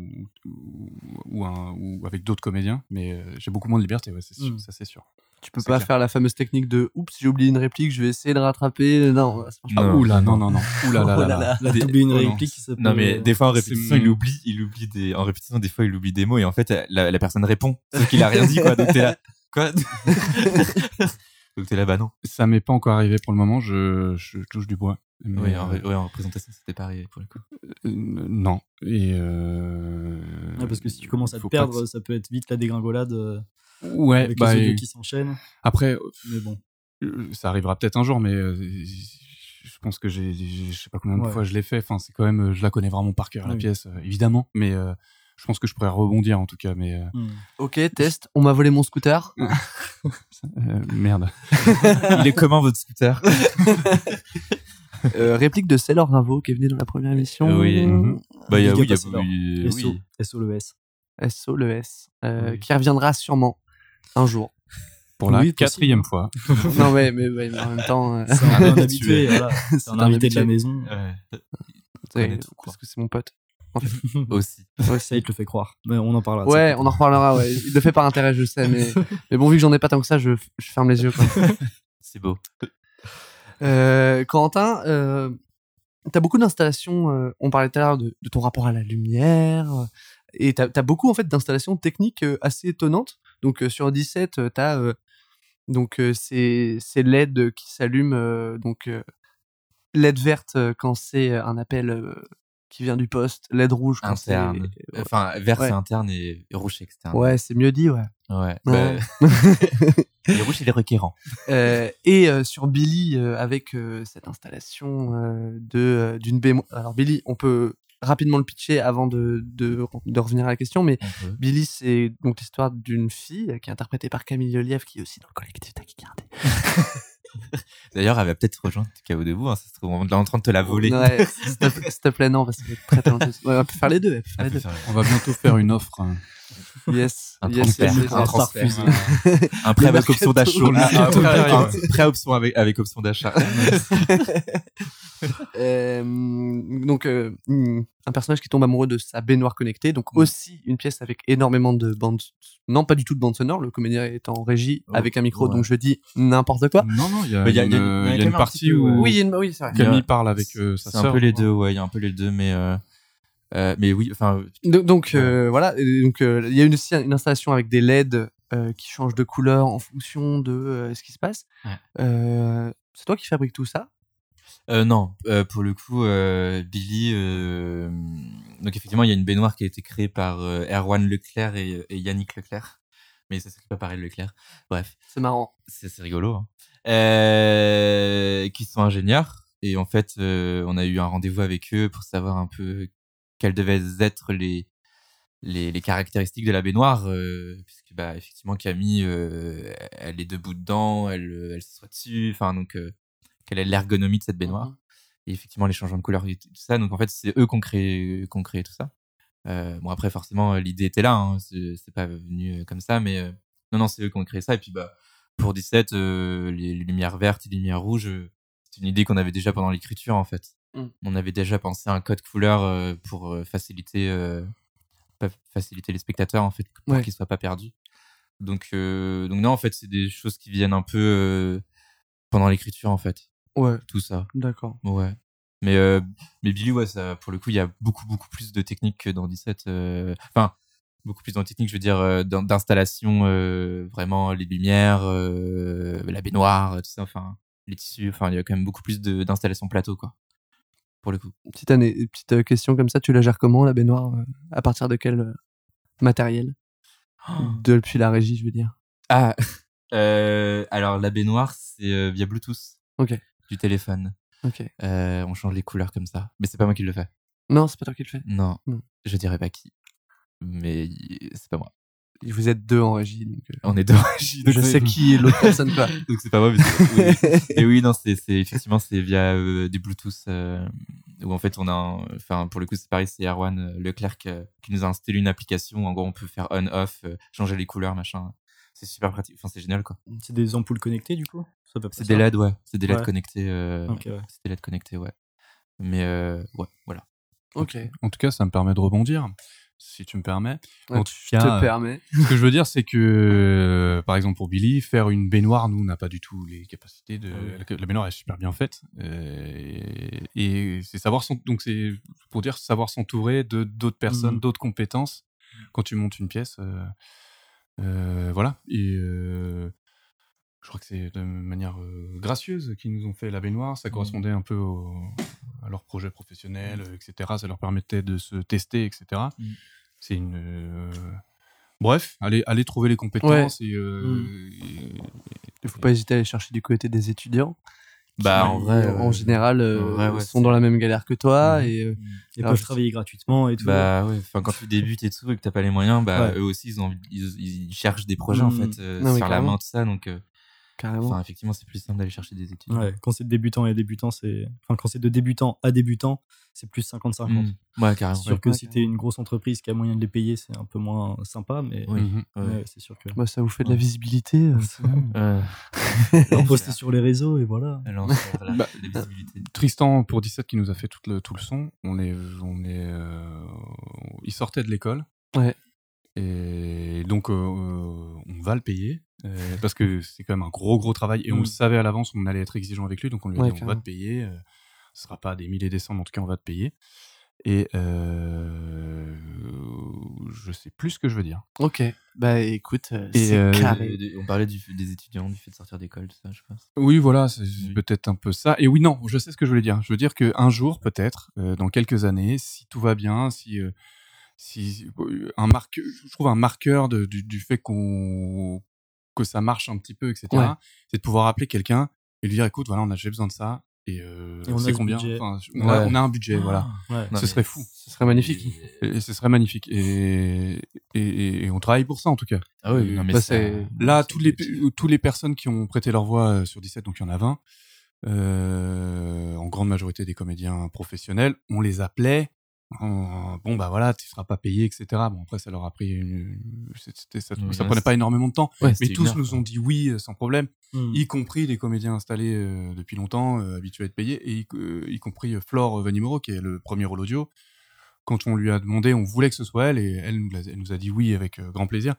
D: ou, ou un- ou avec d'autres comédiens. Mais j'ai beaucoup moins de liberté, ouais, sûr,
C: Mhm.
D: ça c'est sûr.
B: Tu peux pas
D: clair.
B: faire la fameuse technique de oups, j'ai oublié une réplique, je vais essayer de rattraper. Non, ça marche pas.
E: Non.
D: Oula, non, non, non. Oula, là,
B: Oh
D: là,
B: là
D: là.
B: là.
C: La
E: Des-
C: doubler une
D: oh non.
C: réplique, ça peut-
E: Non mais des fois en répétition il oublie il oublie des en répétition des fois il oublie des mots et en fait la, la personne répond sauf qu'il a rien dit quoi donc t'es là quoi? Donc t'es là bah non
D: Ça m'est pas encore arrivé pour le moment, je, je touche du bois. Mais,
E: oui en,
D: euh,
E: ouais, en représentation c'était pareil pour le coup
D: euh, non. Et euh,
C: parce que si tu commences à te
D: pas
C: perdre,
D: que-
C: ça peut être vite la dégringolade euh,
D: Ouais,
C: avec
D: bah,
C: les audios
D: et-
C: qui s'enchaînent.
D: après,
C: Mais bon.
D: euh, ça arrivera peut-être un jour, mais euh, je pense que j'ai, je sais pas combien de
C: Ouais.
D: fois je l'ai fait. Enfin, c'est quand même, euh, je la connais vraiment par cœur la pièce, euh, évidemment. Mais euh, je pense que je pourrais rebondir en tout cas. Mais euh,
C: Hmm.
B: Ok, test. On m'a volé mon scooter.
D: euh, merde.
E: il est comment votre scooter
B: Euh, réplique de Sailor Ravo qui est venu dans la première émission.
E: Euh, oui.
D: Mhm.
E: bah il y a
C: Big
E: oui il y a oui,
C: SO,
E: oui.
C: SO le S.
B: SO le S. euh,
C: Oui.
B: Qui reviendra sûrement un jour.
D: Pour la
C: Oui,
D: quatrième fois.
B: non, mais, mais, mais en même temps. euh,
C: C'est un, un habitué, voilà. C'est un invité de la maison.
E: Ouais.
B: C'est-
E: connaît tout, quoi.
B: Parce que c'est mon pote.
E: Aussi.
C: Ça, il te le fait croire. Mais on en parlera.
B: Ouais, on en reparlera. Ouais. Il le fait par intérêt, je sais, mais, mais bon, vu que j'en ai pas tant que ça, je, je ferme les yeux.
E: C'est beau.
B: Euh, Corentin, euh, t'as beaucoup d'installations. euh, on parlait tout à l'heure de, de ton rapport à la lumière, et t'as as beaucoup en fait d'installations techniques assez étonnantes. Donc sur 17, euh, t'as euh, donc euh, ces, ces LED qui s'allument, euh, donc LED verte quand c'est un appel qui vient du poste, LED rouge quand c'est
E: Interne. Enfin, vert
B: Ouais.
E: c'est interne et rouge c'est externe.
B: ouais, c'est mieux dit, ouais.
E: Ouais.
B: Ouais.
E: Bah, les rouges c'est les requérants.
B: Euh, et euh, sur Billy euh, avec cette installation de d'une bémo. Alors Billy, on peut rapidement le pitcher avant de, de, de revenir à la question, mais. Billy, c'est donc l'histoire d'une fille qui est interprétée par Camille Lelièvre, qui est aussi dans le collectif Taquicardi.
E: D'ailleurs, elle va peut-être rejoindre KO debout. Hein, ça se trouve, on est en train de te la voler.
B: Ouais, s'il te, plaît, non, parce que très talentueux. Ouais, on peut faire les deux. on faire les deux.
E: faire
D: On va bientôt faire une offre. hein.
B: Yes,
E: Un
B: yes,
E: transfert,
B: yes, yes,
E: un transfert. un prêt avec option d'achat. Un- prêt- un prêt option avec, avec option d'achat.
B: Euh, donc euh, hmm, un personnage qui tombe amoureux de sa baignoire connectée, donc aussi une pièce avec énormément de bandes, non pas du tout de bande sonore, le comédien est en régie
E: Oh,
B: avec un micro,
E: ouais.
B: donc je dis n'importe quoi.
D: Non, non, il y a,
E: y
D: une,
E: il y a- il y a
D: il y a
E: quand
D: une
E: même un
D: partie où.
B: Oui, il y a une- oui, c'est vrai.
D: Camille parle avec euh, sa
E: C'est un
D: sœur.
E: peu les deux, ouais, il y a un peu les deux, mais euh, euh, mais oui, enfin,
B: Donc, donc, euh, voilà, donc euh, il y a une, aussi une installation avec des LED euh, qui changent de couleur en fonction de euh, ce qui se passe.
E: Ouais.
B: Euh, c'est toi qui fabrique tout ça
E: Euh, non, euh, pour le coup, euh, Billy. euh, donc effectivement, il y a une baignoire qui a été créée par euh, Erwan Leclerc et, et Yannick Leclerc, mais ça s'écrit pas pareil Leclerc. Bref,
B: C'est marrant.
E: c'est rigolo. Hein. Euh, qui sont ingénieurs et en fait, euh, on a eu un rendez-vous avec eux pour savoir un peu quelles devaient être les les, les caractéristiques de la baignoire, euh, puisque bah effectivement Camille, euh, elle est debout dedans, elle elle s'assoit dessus, enfin donc euh, quelle est l'ergonomie de cette baignoire
B: Mhm.
E: et effectivement les changements de couleur et tout ça. Donc en fait, c'est eux qui ont créé, qui ont créé tout ça. Euh, bon après forcément euh, l'idée était là, hein, c'est pas venu euh, comme ça, mais euh, non non c'est eux qui ont créé ça. Et puis bah pour 17, euh, les, les lumières vertes et les lumières rouges, c'est une idée qu'on avait déjà pendant l'écriture en fait.
B: Mm.
E: On avait déjà pensé à un code couleur pour faciliter faciliter les spectateurs en fait pour
B: Ouais.
E: qu'ils soient pas perdus. Donc donc non en fait c'est des choses qui viennent un peu pendant l'écriture en fait
B: Ouais,
E: tout ça.
B: d'accord.
E: Ouais. Mais, euh, mais Billy, ouais, ça, pour le coup, il y a beaucoup, beaucoup plus de techniques que dans 17. euh, Enfin, beaucoup plus dans technique, je veux dire, euh, d'in- d'installation, euh, vraiment, les lumières, euh, la baignoire, tout ça, enfin, les tissus, enfin, il y a quand même beaucoup plus de- d'installation plateau, quoi. Pour le coup.
B: Petite, année, petite question comme ça, tu la gères comment la baignoire À partir de quel matériel? Depuis la régie, je veux dire.
E: Ah, euh, alors, la baignoire, c'est euh, via Bluetooth.
B: Ok.
E: Du téléphone.
B: Ok.
E: Euh, on change les couleurs comme ça. Mais c'est pas moi qui le fais.
B: Non, c'est pas toi qui le fais.
E: Non.
B: Non.
E: Je dirais pas qui. Mais c'est pas moi.
B: Vous êtes deux en régie, donc euh,
E: On est deux.
B: je sais qui est l'autre personne quoi.
E: Donc c'est pas moi. Mais c'est- oui. Et oui, non, c'est effectivement c'est via euh, des Bluetooth euh, où en fait on a, un- enfin pour le coup c'est pareil, c'est Erwan Leclerc qui, nous a installé une application. où, En gros, on peut faire on/off, changer les couleurs, machin. C'est super pratique. Enfin, c'est génial quoi.
C: C'est des ampoules connectées, du coup?
E: C'est des LED, ouais. C'est des LED
C: Ouais.
E: connectés. Euh,
C: ouais.
E: C'est des LED connectés, ouais. Mais euh, ouais, voilà.
B: Ok.
D: En tout cas, ça me permet de rebondir, si tu me permets.
B: Ouais,
D: En
B: tu
D: tout cas,
B: te
D: euh,
B: permets.
D: Ce que je veux dire, c'est que, euh, par exemple, pour Billy, faire une baignoire, nous, on n'a pas du tout les capacités de. La la baignoire est super bien faite. euh, et c'est savoir donc c'est pour dire savoir s'entourer de d'autres personnes,
C: Mhm.
D: d'autres compétences quand tu montes une pièce. Euh, voilà. Et euh, je crois que c'est de manière euh, gracieuse qu'ils nous ont fait la baignoire. Ça correspondait un peu au- à leur projet professionnel, euh, etc. Ça leur permettait de se tester, etc.
E: Mhm.
D: C'est une. Bref, allez, allez trouver les compétences et, euh, et-
B: Il faut pas hésiter à aller chercher du côté des étudiants.
E: Bah en vrai,
B: en
E: euh,
B: général, euh,
E: en vrai, ouais,
B: sont
E: c'est-
B: dans la même galère que toi et euh,
C: Ils
B: Alors,
C: peuvent
B: je-
C: travailler gratuitement et tout.
E: Bah ouais, enfin quand tu débutes et tout et que t'as pas les moyens, bah
C: Ouais.
E: eux aussi ils ont envie- ils, ils cherchent des projets en
C: Mhm.
E: fait euh,
B: Non,
E: sur la main tout ça donc euh,
B: carrément.
E: Enfin, effectivement, c'est plus simple d'aller chercher des étudiants.
C: Ouais, quand c'est de débutant et débutant, c'est. Enfin, quand c'est de débutant à débutant, c'est plus 50-50.
E: Mm. Ouais, carrément.
C: C'est sûr que
B: Ouais,
C: si t'es une grosse entreprise qui a moyen de les payer, c'est un peu moins sympa, mais
E: Oui.
D: Mhm.
E: Ouais.
C: ouais, c'est sûr que.
B: Bah, ça vous fait de la visibilité. euh,
C: On poster sur les réseaux et voilà.
E: alors, voilà,
D: Bah,
E: la.
D: Tristan pour 17 qui nous a fait tout le, tout le son. On est, on est, euh, il sortait de l'école.
B: Ouais.
D: Et donc euh, on va le payer euh, parce que c'est quand même un gros gros travail et on
C: Mm.
D: le savait à l'avance, on allait être exigeant avec lui, donc on lui a
B: Ouais,
D: dit on va te payer. euh, ce sera pas des milliers des cents, mais en tout cas on va te payer. Et euh, je sais plus ce que je veux dire.
B: Ok. Bah écoute, euh, c'est
D: euh,
B: carré.
E: On parlait du, des étudiants, du fait de sortir d'école, tout ça, je pense.
D: Oui, voilà, c'est
E: Oui.
D: peut-être un peu ça. Et oui, non, je sais ce que je voulais dire. Je veux dire qu'un jour, peut-être, euh, dans quelques années, si tout va bien, si, euh, si un marqueur, je trouve un marqueur de- du, du fait qu'on que ça marche un petit peu, etc.
B: Ouais.
D: C'est de pouvoir appeler quelqu'un et lui dire, écoute, voilà, on a j'ai besoin de ça et, euh,
C: Et on a
D: c'est
C: ce
D: combien. Enfin, on, a,
E: Ouais.
D: on a un budget, voilà.
C: Ouais.
E: Non,
D: ce serait fou.
B: Ce serait magnifique.
D: Et, et ce serait magnifique. Et, et, et- et on travaille pour ça, en tout cas.
E: Ah oui, non, mais
B: Bah,
E: ça-
D: Là, toutes les, toutes les personnes qui ont prêté leur voix euh, sur 17, donc il y en a 20, euh, en grande majorité des comédiens professionnels, on les appelait. En- bon, bah voilà, tu seras pas payé, etc. Bon, après, ça leur a pris une. c'était- ça,
E: Oui,
D: ça prenait pas énormément de temps.
E: Ouais,
D: mais tous nous ont dit oui euh, sans problème,
C: Mm.
D: y compris des comédiens installés euh, depuis longtemps, euh, habitués à être payés, et y, euh, y compris Flore Venimoro, qui est le premier rôle audio. Quand on lui a demandé, on voulait que ce soit elle, et elle nous, l'a- elle nous a dit oui avec grand plaisir.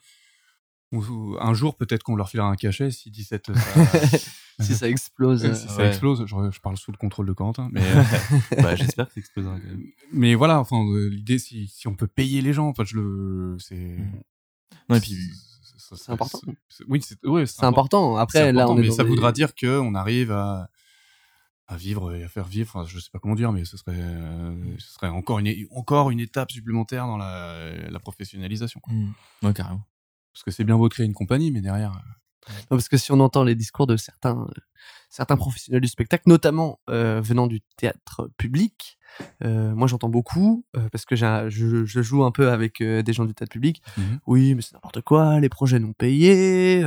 D: Un jour, peut-être qu'on leur filera un cachet si 17 ça,
B: si ça explose.
D: euh, si ça
E: ouais.
D: explose. Je, je parle sous le contrôle de Quentin, mais euh,
E: bah, j'espère que ça explosera quand même.
D: mais voilà. Enfin, euh, l'idée, si, si on peut payer les gens, enfin, je le, c'est.
E: Non, et puis,
B: C'est important.
D: c'est- Oui, c'est ouais,
B: c'est important. Après,
D: c'est
B: là,
D: important,
B: on est
D: mais ça
B: des-
D: voudra dire que on arrive à à vivre et à faire vivre. Enfin, je sais pas comment dire, mais ce serait euh, ce serait encore une é- encore une étape supplémentaire dans la, la professionnalisation. quoi.
E: Mm. Ouais, carrément.
D: Parce que c'est bien beau de créer une compagnie, mais derrière.
B: Non, parce que si on entend les discours de certains, euh, certains professionnels du spectacle, notamment euh, venant du théâtre public, euh, moi j'entends beaucoup, parce que je, je joue un peu avec des gens du théâtre public.
D: Mhm.
B: Oui, mais c'est n'importe quoi, les projets non payés,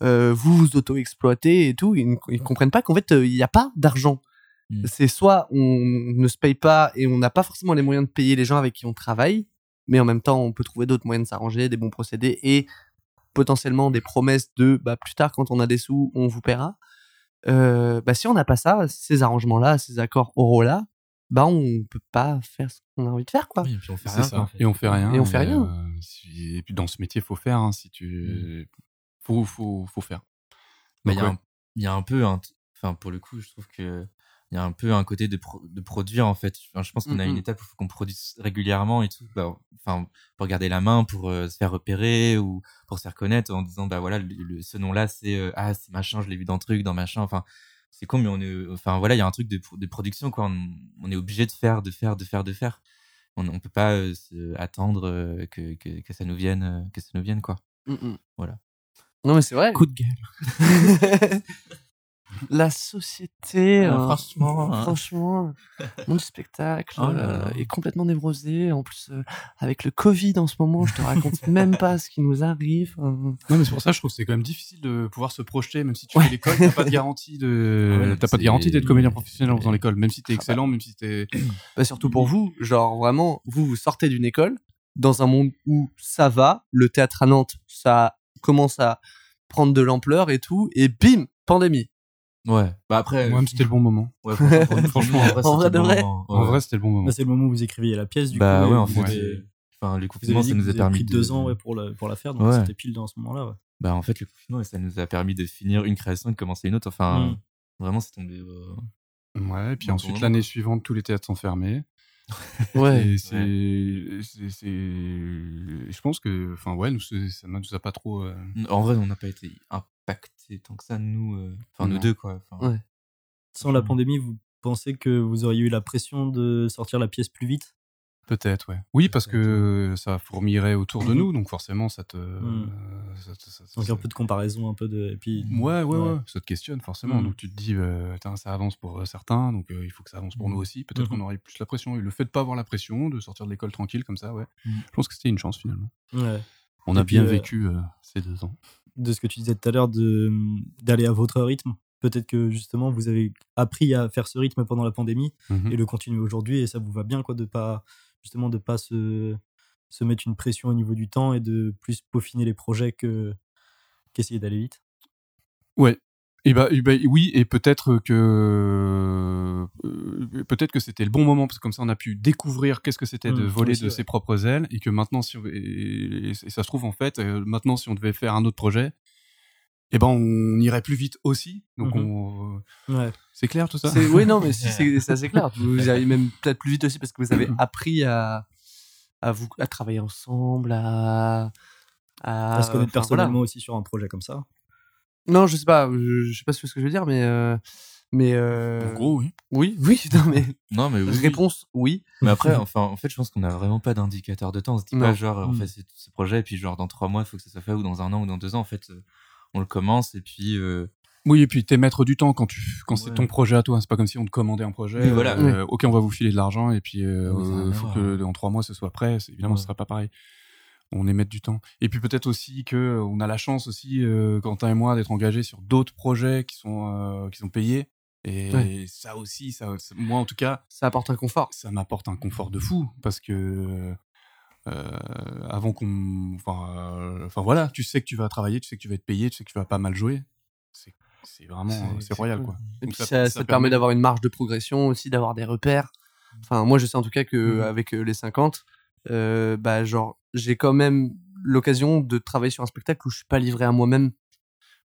B: vous vous auto-exploitez et tout. Ils ne ils comprennent pas qu'en fait, il n'y a pas d'argent.
E: Mhm.
B: C'est soit on ne se paye pas et on n'a pas forcément les moyens de payer les gens avec qui on travaille, mais en même temps, on peut trouver d'autres moyens de s'arranger, des bons procédés et potentiellement des promesses de bah, plus tard quand on a des sous on vous paiera euh, bah, si on n'a pas ça ces arrangements là ces accords oraux là bah on peut pas faire ce qu'on a envie de faire quoi
E: Oui, et puis on fait
D: C'est
E: rien.
D: ça.
E: quoi.
D: Et on fait rien.
B: Et on fait rien.
D: euh, si- et puis dans ce métier, faut faire. hein, si tu, faut, faut, faut faire.
E: Bah, il y
D: ouais.
E: y, a un peu, enfin pour le coup, je trouve que il y a un peu un côté de, pro- de produire en fait. Enfin, je pense qu'on a une
B: Mhm.
E: étape où il faut qu'on produise régulièrement et tout. Bah, enfin, pour garder la main, pour euh, se faire repérer ou pour se faire connaître en disant bah voilà, le, le- ce nom-là c'est euh, ah c'est machin, je l'ai vu dans truc, dans machin. Enfin, c'est con, mais on est, enfin voilà, il y a un truc de, de production quoi. On, on est obligé de faire, de faire, de faire, de faire. On, on peut pas euh, se- attendre euh, que, que, que ça nous vienne, euh, que ça nous vienne quoi. Voilà.
B: non mais c'est vrai
E: Coup de gueule.
B: la société euh,
E: franchement, hein.
B: franchement le monde du spectacle
E: Oh là
B: euh,
E: là.
B: est complètement névrosé en plus euh, avec le covid en ce moment je te raconte même pas ce qui nous arrive euh.
D: Non, mais c'est pour ça, je trouve que c'est quand même difficile de pouvoir se projeter, même si tu
B: Ouais.
D: fais l'école, t'as pas de garantie de,
E: Ah ouais,
D: t'as pas de garantie d'être comédien professionnel en faisant l'école, même si t'es
B: Ah bah.
D: excellent, même si t'es.
B: Bah, surtout pour vous, genre vraiment, vous vous sortez d'une école dans un monde où ça va, le théâtre à Nantes, ça commence à prendre de l'ampleur et tout, et bim, pandémie.
E: Ouais. Bah après.
D: Moi, c'était le bon moment.
E: Ouais, franchement, en vrai,
B: vrai
E: c'était
B: de
E: le
B: vrai.
E: moment.
D: En
E: Ouais.
D: vrai, c'était le bon moment.
C: Là, c'est le moment où vous écriviez la pièce, du
E: bah
C: coup.
E: ouais, en fait. euh, Enfin, le
C: Vous avez
E: confinement,
C: dit
E: ça nous a permis
C: pris
E: de.
C: deux ans ouais, pour, la, pour la faire, donc
E: Ouais.
C: c'était pile dans ce moment-là. Ouais.
E: Bah en fait, le confinement, ça nous a permis de finir une création et de commencer une autre. Enfin,
C: Mm.
E: vraiment, c'est tombé. euh,
D: Ouais, et puis
E: Bon,
D: ensuite,
E: bon.
D: l'année suivante, tous les théâtres sont fermés.
B: Ouais.
D: Et c'est, je pense que, enfin, ouais, nous, ça nous a pas trop. euh,
E: En vrai, on n'a pas été impactés tant que ça, nous. euh, Enfin, nous deux, quoi.
B: Ouais.
C: Sans la pandémie, vous pensez que vous auriez eu la pression de sortir la pièce plus vite?
D: Peut-être, ouais. Oui, parce que ça fourmillerait autour de
C: Mhm.
D: nous, donc forcément, ça te.
C: Mhm.
D: euh, ça te- ça-
C: Donc
D: ça-
C: un peu de comparaison, un peu de. Et puis,
D: Ouais, ouais, ouais,
C: Ouais.
D: Ça te questionne forcément.
C: Mhm.
D: Donc tu te dis, euh, ça avance pour euh, certains, donc euh, il faut que ça avance pour nous aussi. Peut-être qu'on aurait plus la pression. Et le fait de pas avoir la pression, de sortir de l'école tranquille comme ça, ouais. Je pense que c'était une chance finalement.
C: ouais.
D: On
C: Et
D: a
C: puis,
D: bien
C: euh,
D: vécu euh, ces deux ans.
C: De ce que tu disais tout à l'heure de d'aller à votre rythme. Peut-être que justement vous avez appris à faire ce rythme pendant la pandémie
D: Mhm.
C: et le continuer aujourd'hui et ça vous va bien quoi de pas justement de pas se se mettre une pression au niveau du temps et de plus peaufiner les projets que qu'essayer d'aller vite?
D: Ouais. Et bah, et bah, oui, et peut-être que euh, peut-être que c'était le bon moment parce que comme ça on a pu découvrir qu'est-ce que c'était de
C: Mmh,
D: voler de ses propres ailes et que maintenant si on- et, et- et ça se trouve en fait euh, maintenant si on devait faire un autre projet, eh ben on irait plus vite aussi. Donc on
C: Ouais.
D: c'est clair tout ça.
B: C'est- Oui, non, mais si, c'est c'est assez clair. Vous allez même peut-être plus vite aussi parce que vous avez appris à, à, vous, à travailler ensemble, à. À,
C: À se connaître
B: enfin, voilà.
C: personnellement aussi sur un projet comme ça.
B: Non, je sais pas, je, je sais pas ce que je veux dire, mais. euh, mais euh,
D: En gros, oui.
B: Oui, oui, non, mais.
E: Non, mais oui.
B: Réponse, oui.
E: Mais après, enfin, en fait, je pense qu'on a vraiment pas d'indicateur de temps. On se dit
B: Non.
E: pas genre, on
C: Mm.
E: fait ce, ce projet et puis genre dans trois mois, il faut que ça soit fait ou dans un an ou dans deux ans. En fait, euh, on le commence et puis euh,
D: Oui, et puis t'es maître du temps quand tu quand c'est
C: Ouais.
D: ton projet à toi. C'est pas comme si on te commandait un projet.
E: Oui, voilà.
D: euh, ok, on va vous filer de l'argent et puis euh,
E: Oui, ça n'a rien
D: euh,
E: à
D: faut
E: voir,
D: que
E: ouais.
D: dans trois mois ce soit prêt. C'est- Évidemment, ce
E: Ouais.
D: sera pas pareil. On est maître du temps. Et puis peut-être aussi que euh, on a la chance aussi, euh, Quentin et moi, d'être engagés sur d'autres projets qui sont euh, qui sont payés. Et
B: Ouais.
D: ça aussi, ça, moi en tout cas,
B: Ça apporte un confort.
D: ça m'apporte un confort de fou parce que euh, avant qu'on, enfin, enfin voilà, tu sais que tu vas travailler, tu sais que tu vas être payé, tu sais que tu vas pas mal jouer. C'est c'est vraiment,
B: C'est-
D: royal
B: cool.
D: quoi.
B: Et
D: Donc
B: puis ça, ça te permet d'avoir une marge de progression aussi, d'avoir des repères. Enfin, moi, je sais en tout cas que
D: Mhm.
B: avec les 50, euh, bah, genre, j'ai quand même l'occasion de travailler sur un spectacle où je suis pas livré à moi-même,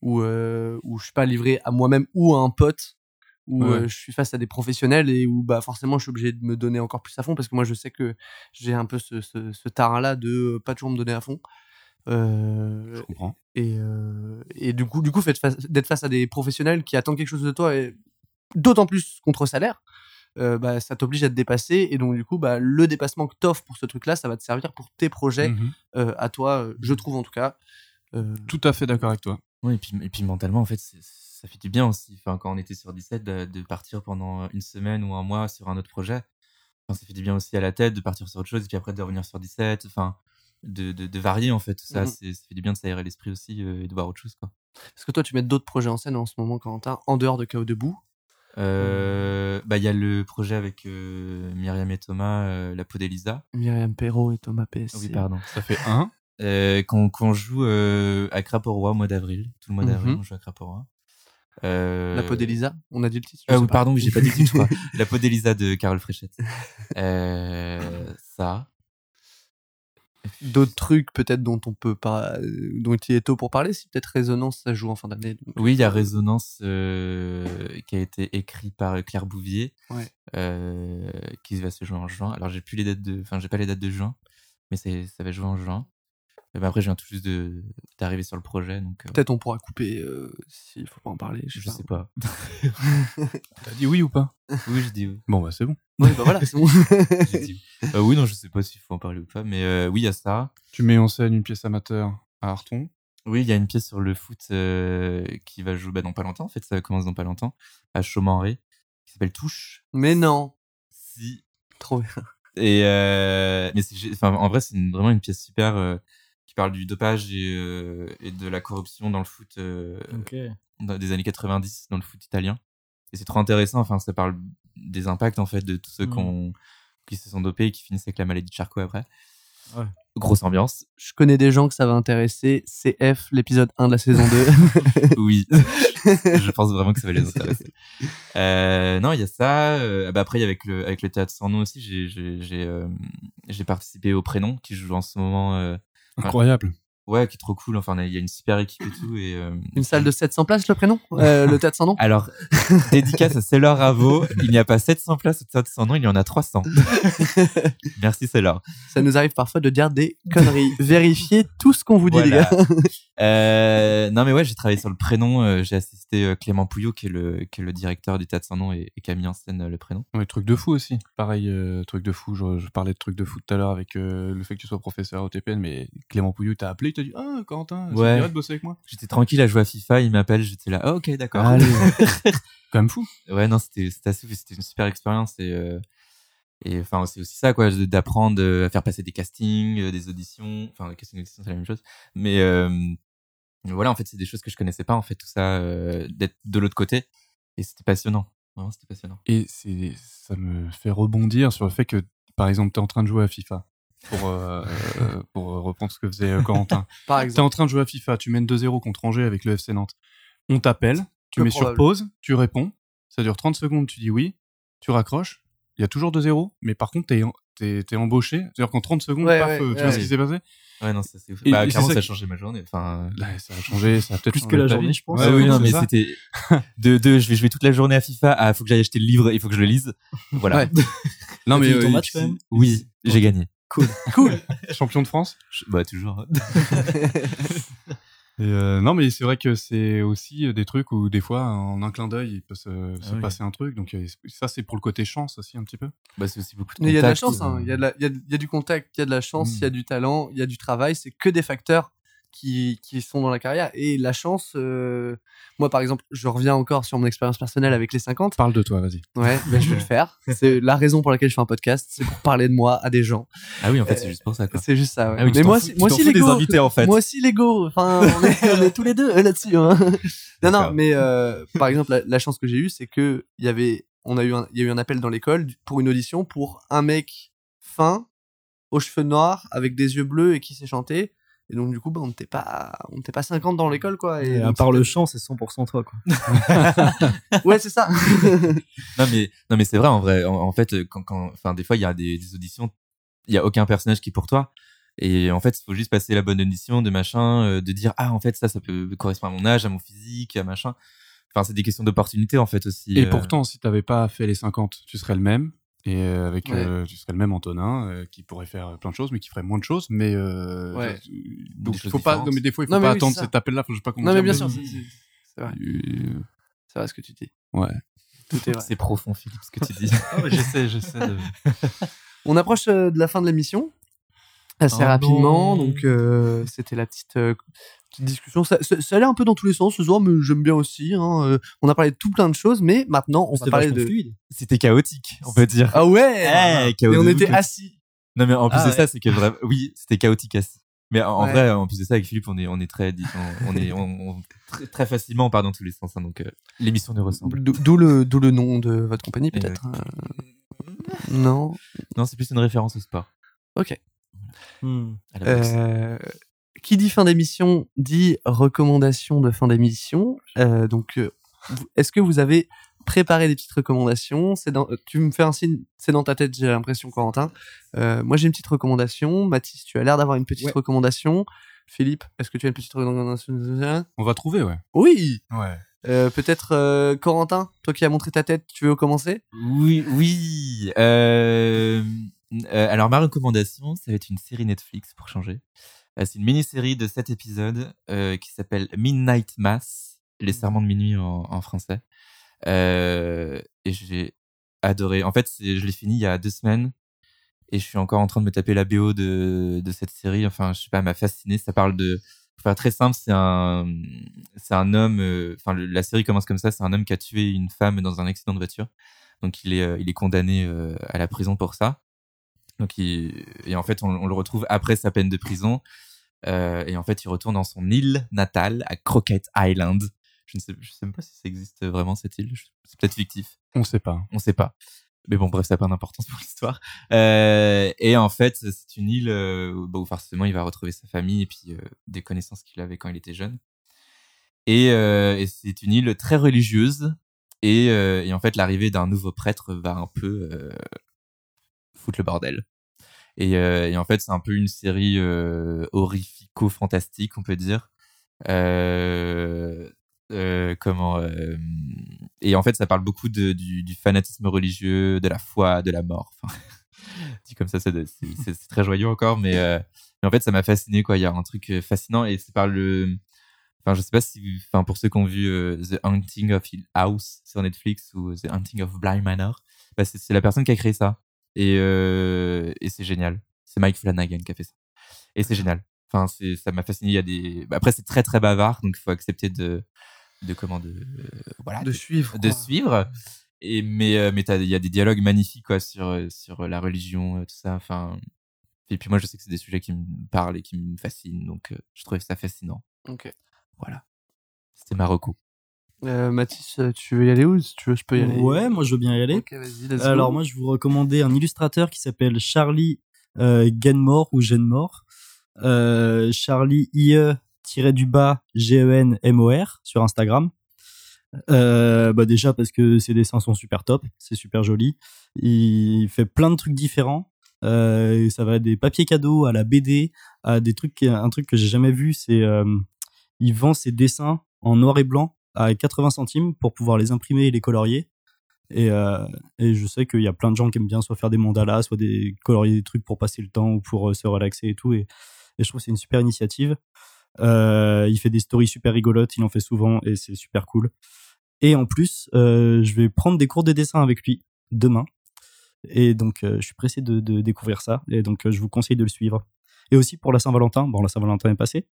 B: où, euh, où je suis pas livré à moi-même ou à un pote, où
D: Ouais.
B: euh, je suis face à des professionnels et où bah forcément je suis obligé de me donner encore plus à fond parce que moi je sais que j'ai un peu ce, ce, ce tarin-là de euh, pas toujours me donner à fond.
D: Je comprends.
B: et, et du coup, du coup, face- d'être face à des professionnels qui attendent quelque chose de toi, et d'autant plus contre salaire, euh, bah, ça t'oblige à te dépasser. Et donc, du coup, bah, le dépassement que t'offres pour ce truc-là, ça va te servir pour tes projets,
D: Mhm.
B: euh, à toi, euh, je trouve en tout cas. Euh,
D: Tout à fait d'accord avec toi.
E: Oui, et puis, et puis mentalement, en fait, ça fait du bien aussi. Enfin, quand on était sur 17, de, de partir pendant une semaine ou un mois sur un autre projet, enfin, ça fait du bien aussi à la tête de partir sur autre chose et puis après de revenir sur 17. Enfin, de, de, de varier en fait tout ça. C'est Ça fait du bien de s'aérer l'esprit aussi euh, et de voir autre chose. Quoi.
B: Est-ce que toi, tu mets d'autres projets en scène en ce moment, Quentin, en dehors de Chaos Debout
E: Euh, bah, il y a le projet avec euh, Myriam et Thomas, euh, La peau d'Elisa.
B: Myriam Perrault et Thomas PSC.
E: Oui, pardon.
D: Ça fait un.
E: Euh, qu'on qu'on joue euh, à Craporois au mois d'avril. Tout le mois d'avril,
B: Mhm.
E: on joue à Craporois. Euh,
B: La peau d'Elisa, on a dit le titre
E: Ah oui, pardon, j'ai pas dit le titre. La peau d'Elisa de Carole Fréchette. Euh, ça.
B: D'autres trucs peut-être dont on peut pas, euh, dont il est tôt pour parler, si peut-être Résonance ça joue en fin d'année. donc-
E: Oui, il y a Résonance euh, qui a été écrit par Claire Bouvier,
B: Ouais.
E: euh, qui va se jouer en juin. Alors j'ai plus les dates de, enfin j'ai pas les dates de juin, mais c'est ça va jouer en juin. Et ben après, je viens tout juste de d'arriver sur le projet, donc euh,
B: Peut-être on pourra couper euh, s'il faut pas en parler. Je,
E: je sais pas.
D: T'as dit oui ou pas?
E: Oui, je dis oui.
D: Bon bah c'est bon.
B: Oui, bah voilà, c'est bon.
E: Dit. Euh, oui, non, je sais pas s'il faut en parler ou pas, mais euh, oui, il y a ça.
D: Tu mets en scène une pièce amateur à Arton.
E: Oui, il y a une pièce sur le foot euh, qui va jouer bah, dans pas longtemps. En fait, ça commence dans pas longtemps à Chaumenré, qui s'appelle Touche.
B: Mais non,
E: Si.
B: trop bien.
E: Et euh, mais enfin, en vrai, c'est vraiment une pièce super euh, parle du dopage et, euh, et de la corruption dans le foot euh, dans- des années 90 dans le foot italien. Et c'est trop intéressant. Enfin, ça parle des impacts en fait de tous ceux qu'on- qui se sont dopés et qui finissent avec la maladie de Charcot après.
C: Ouais.
E: Grosse ambiance.
B: Je connais des gens que ça va intéresser. CF, l'épisode 1 de la saison 2.
E: oui, je pense vraiment que ça va les intéresser. Euh, non, il y a ça. Euh, bah après, il y a avec le avec le théâtre sans nom aussi. J'ai j'ai j'ai euh, j'ai participé au prénom qui joue en ce moment.
D: Incroyable.
E: Ouais, qui est trop cool. Enfin, il y a une super équipe et tout. Et euh,
B: Une salle de 700 places, le prénom? Euh, Le théâtre sans nom
E: alors dédicace à Célor Ravo. Il n'y a pas 700 places au théâtre sans nom. Il y en a 300. Merci Célor.
B: Ça nous arrive parfois de dire des conneries. Vérifiez tout ce qu'on vous dit, les gars.
E: Euh, non mais ouais, j'ai travaillé sur le prénom. euh, j'ai assisté Clément Pouillot, qui est le qui est le directeur du théâtre sans nom et, et qui a mis en scène le prénom.
D: Ouais, truc de fou aussi. Pareil, euh, truc de fou. Je, je parlais de truc de fou tout à l'heure avec euh, le fait que tu sois professeur au TPN, mais Clément Pouillou t'a appelé, il t'a dit Ah, Quentin, ça
E: Ouais.
D: te de bosser avec moi
E: J'étais tranquille à jouer à FIFA, il m'appelle, j'étais là, ah, ok, d'accord.
D: Allez. Quand même fou.
E: Ouais, non, c'était c'était assez, c'était une super expérience et euh, et enfin c'est aussi ça quoi, d'apprendre euh, à faire passer des castings, euh, des auditions, enfin les castings et auditions c'est la même chose, mais euh, voilà, en fait, c'est des choses que je connaissais pas, en fait, tout ça, euh, d'être de l'autre côté. Et c'était passionnant. Vraiment, c'était passionnant.
D: Et c'est, ça me fait rebondir sur le fait que, par exemple, tu es en train de jouer à FIFA. Pour, euh, euh, pour reprendre ce que faisait euh, Corentin.
B: Par
D: Tu es
B: exemple.
D: en train de jouer à FIFA, tu mènes 2-0 contre Angers avec le FC Nantes. On t'appelle, tu mets sur
B: probable.
D: pause, tu réponds, ça dure 30 secondes, tu dis oui, tu raccroches, il y a toujours 2-0, mais par contre, t'es, t'es, t'es embauché, c'est-à-dire qu'en 30 secondes,
B: Ouais,
D: paf,
B: ouais,
D: euh, tu
B: ouais,
D: vois ce qui s'est passé?
E: Ouais, non, ça c'est ouf. Bah, clairement,
D: ça
E: ça a changé ma journée. Enfin,
D: Là, ça a changé, ça a peut-être
C: Plus que la journée,
D: vie.
C: je pense.
E: Ouais,
D: Ouais,
E: oui,
D: oui,
E: non, mais c'était de, de, je vais jouer toute la journée à FIFA. Ah, faut que j'aille acheter le livre, il faut que je le lise. Voilà.
D: Ouais. Non, mais
C: fini ton
D: euh,
C: match, quand même
E: Oui, j'ai gagné.
D: Cool. Champion de France.
E: Bah, toujours.
D: Et euh, non, mais c'est vrai que c'est aussi euh, des trucs où des fois, en un clin d'œil, il peut se, se
E: Ah oui.
D: passer un truc. Donc euh, ça, c'est pour le côté chance aussi un petit peu.
E: bah, c'est aussi beaucoup de
B: Mais il y a de la chance, hein. il y, il y, y a du contact, il y a de la chance,
E: Mm.
B: il y a du talent, il y a du travail. C'est que des facteurs qui, qui sont dans la carrière. Et la chance, euh, moi par exemple, je reviens encore sur mon expérience personnelle avec les 50.
D: Parle de toi, vas-y.
B: Ouais, ben, je vais le faire. C'est la raison pour laquelle je fais un podcast, c'est pour parler de moi à des gens.
E: Ah oui, en fait, c'est juste pour ça.
B: C'est juste ça. ouais.
E: Ah oui,
B: Mais moi,
E: fous-
B: moi aussi l'ego.
E: invités, en fait.
B: Moi aussi l'ego. Enfin, on est, on est tous les deux euh, là-dessus. hein. Non, non, mais euh, par exemple, la, la chance que j'ai eue, c'est que il y avait, on a eu, il y a eu un appel dans l'école pour une audition pour un mec fin, aux cheveux noirs, avec des yeux bleus et qui sait chanter. Et donc du coup, bah, on n'était pas, on n'était pas 50 dans l'école, quoi. Et
C: Et à part le chant, c'est 100% toi, quoi.
B: ouais, c'est ça.
E: Non mais non mais c'est vrai en vrai en, en fait quand quand enfin des fois il y a des, des auditions il y a aucun personnage qui est pour toi et en fait il faut juste passer la bonne audition de machin euh, de dire ah en fait ça ça peut correspondre à mon âge à mon physique à machin enfin c'est des questions d'opportunité en fait aussi
D: Et
E: euh.
D: pourtant, si t'avais pas fait les 50, tu serais le même. Et euh, avec,
B: Ouais.
D: euh, tu serais le même Antonin, euh, qui pourrait faire plein de choses, mais qui ferait moins de choses. Mais euh,
B: Ouais.
D: je- donc il faut pas. Non, mais des fois, il faut
B: Non,
D: pas
B: oui,
D: attendre cet appel-là. Faut je sais pas comment
B: non, mais bien sûr, c'est vrai.
D: Euh,
B: C'est vrai ce que tu dis.
D: Ouais.
B: Tout est vrai.
E: c'est profond Philippe ce que tu dis
D: j'essaie, j'essaie de.
B: On approche euh, de la fin de l'émission assez
E: Oh
B: rapidement,
E: non.
B: donc euh, c'était la petite, euh, petite discussion. Ça, ça, ça allait un peu dans tous les sens ce soir, mais j'aime bien aussi. hein, euh, on a parlé de tout plein de choses, mais maintenant on va parler de.
C: fluide.
E: c'était chaotique on peut dire
B: Ah ouais.
E: Eh,
B: Et
E: chaotique.
B: on était assis.
E: non mais en plus
C: Ah
E: de
C: ouais.
E: ça c'est que vraiment oui c'était chaotique assis mais en, en
B: Ouais.
E: vrai en plus de ça avec Philippe on est on est très on, on est on, on- très, très facilement on part dans tous les sens hein, donc euh, l'émission nous ressemble
B: D'où le, d'où le nom de votre compagnie
E: Eh
B: peut-être. euh, Non.
E: non c'est plus une référence au sport
B: Ok.
C: Hmm.
B: Euh, qui dit fin d'émission dit recommandation de fin d'émission. Euh, donc, euh, est-ce que vous avez préparé des petites recommandations? C'est dans, Tu me fais un signe, c'est dans ta tête, j'ai l'impression, Corentin. Euh, moi, j'ai une petite recommandation. Mathis, tu as l'air d'avoir une petite
C: Ouais.
B: recommandation. Philippe, est-ce que tu as une petite recommandation?
D: On va trouver, ouais.
B: Oui
D: Ouais.
B: Euh, Peut-être euh, Corentin, toi qui as montré ta tête, tu veux commencer?
E: Oui, oui. Euh, euh, alors ma recommandation, ça va être une série Netflix pour changer. Euh, c'est une mini-série de 7 épisodes euh, qui s'appelle Midnight Mass, les serments de minuit en, en français. Euh, et j'ai adoré. En fait, je l'ai fini il y a deux semaines et je suis encore en train de me taper la BO de, de cette série. Enfin, je sais pas, elle m'a fasciné. Ça parle de, pour faire très simple, c'est un, c'est un homme. Enfin, la série commence comme ça. C'est un homme qui a tué une femme dans un accident de voiture. Donc, il est, euh, il est condamné euh, à la prison pour ça. Donc, il, et en fait, on, on le retrouve après sa peine de prison. Euh, et en fait, il retourne dans son île natale à Crockett Island. Je ne sais, je sais même pas si ça existe vraiment cette île. C'est peut-être fictif
D: On sait pas.
E: on sait pas. Mais bon, bref, ça n'a pas d'importance pour l'histoire. Euh, et en fait, c'est une île euh, où où forcément il va retrouver sa famille et puis euh, des connaissances qu'il avait quand il était jeune. Et, euh, et c'est une île très religieuse. Et, euh, et en fait, l'arrivée d'un nouveau prêtre va un peu euh, le bordel. Et, euh, et en fait, c'est un peu une série euh, horrifico-fantastique, on peut dire. Euh, comment et en fait ça parle beaucoup de, du, fanatisme religieux de la foi de la mort enfin dit comme ça c'est très joyeux encore mais, mais en fait ça m'a fasciné quoi il y a un truc fascinant et c'est par le enfin je sais pas si enfin pour ceux qui ont vu The Haunting of Hill House sur Netflix ou The Haunting of Bly Manor bah, c'est la personne qui a créé ça et euh, et c'est génial c'est Mike Flanagan qui a fait ça et c'est génial enfin c'est ça m'a fasciné il y a des bah, après c'est très très bavard donc il faut accepter de de comment de euh, voilà
B: De suivre.
E: de
B: quoi.
E: suivre et mais mais il y a des dialogues magnifiques quoi sur sur la religion tout ça enfin et puis moi je sais que c'est des sujets qui me parlent et qui me fascinent donc je trouvais ça fascinant
B: Ok.
E: Voilà. C'était Marocco.
B: Euh, Mathis, euh, tu veux y aller ou si tu veux, je peux y aller
C: Ouais, moi je veux bien y aller.
B: Go.
C: Alors moi je vous recommandais un illustrateur qui s'appelle Charlie euh, Genmore ou Genmore. Euh, Charlie IE du bas E sur Instagram. Euh, bah déjà parce que ses dessins sont super top, c'est super joli. Il fait plein de trucs différents. Euh, ça va des papiers cadeaux à la BD, à des trucs, un truc que j'ai jamais vu, c'est euh, il vend ses dessins en noir et blanc à 80 centimes pour pouvoir les imprimer et les colorier. Et, euh, et je sais qu'il y a plein de gens qui aiment bien soit faire des mandalas, soit des colorier des trucs pour passer le temps ou pour euh, se relaxer et tout. Et, je trouve que c'est une super initiative. Euh, il fait des stories super rigolotes, il en fait souvent et c'est super cool. Et en plus, je vais prendre des cours de dessin avec lui demain. Et donc, je suis pressé de, de découvrir ça. Et donc, je vous conseille de le suivre. Et aussi pour la Saint-Valentin. Bon, la Saint-Valentin est passée.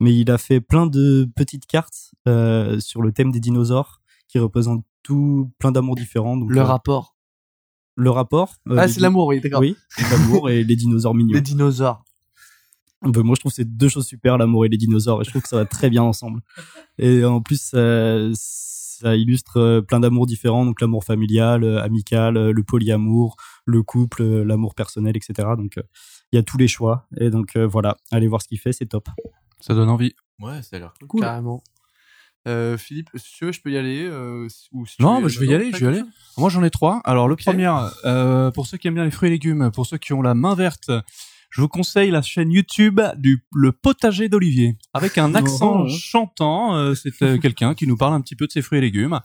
C: Mais il a fait plein de petites cartes euh, sur le thème des dinosaures qui représentent tout plein d'amours différents. Donc,
B: le
C: euh,
B: rapport.
C: le rapport. euh,
B: Ah, c'est l'amour, oui, d'accord.
C: Oui, l'amour et les dinosaures mignons.
B: Les dinosaures.
C: Ben, moi, je trouve que c'est deux choses super, l'amour et les dinosaures, et je trouve que ça va très bien ensemble. Et en plus, ça, illustre plein d'amours différents, donc l'amour familial, amical, le polyamour, le couple, l'amour personnel, etc. Donc, il y a tous les choix. Et donc, voilà, allez voir ce qu'il fait, c'est top.
D: Ça donne envie.
E: Ouais, ça a l'air cool.
B: Carrément. Euh, Philippe, si tu veux, je peux y aller euh, ou si
D: Non, bah, je vais y aller, je vais y aller. Moi, j'en ai trois. Alors, le premier, euh, pour ceux qui aiment bien les fruits et légumes, pour ceux qui ont la main verte, je vous conseille la chaîne YouTube du Le Potager d'Olivier, avec un accent
C: Oh.
D: chantant. Euh, c'est euh, quelqu'un qui nous parle un petit peu de ses fruits et légumes.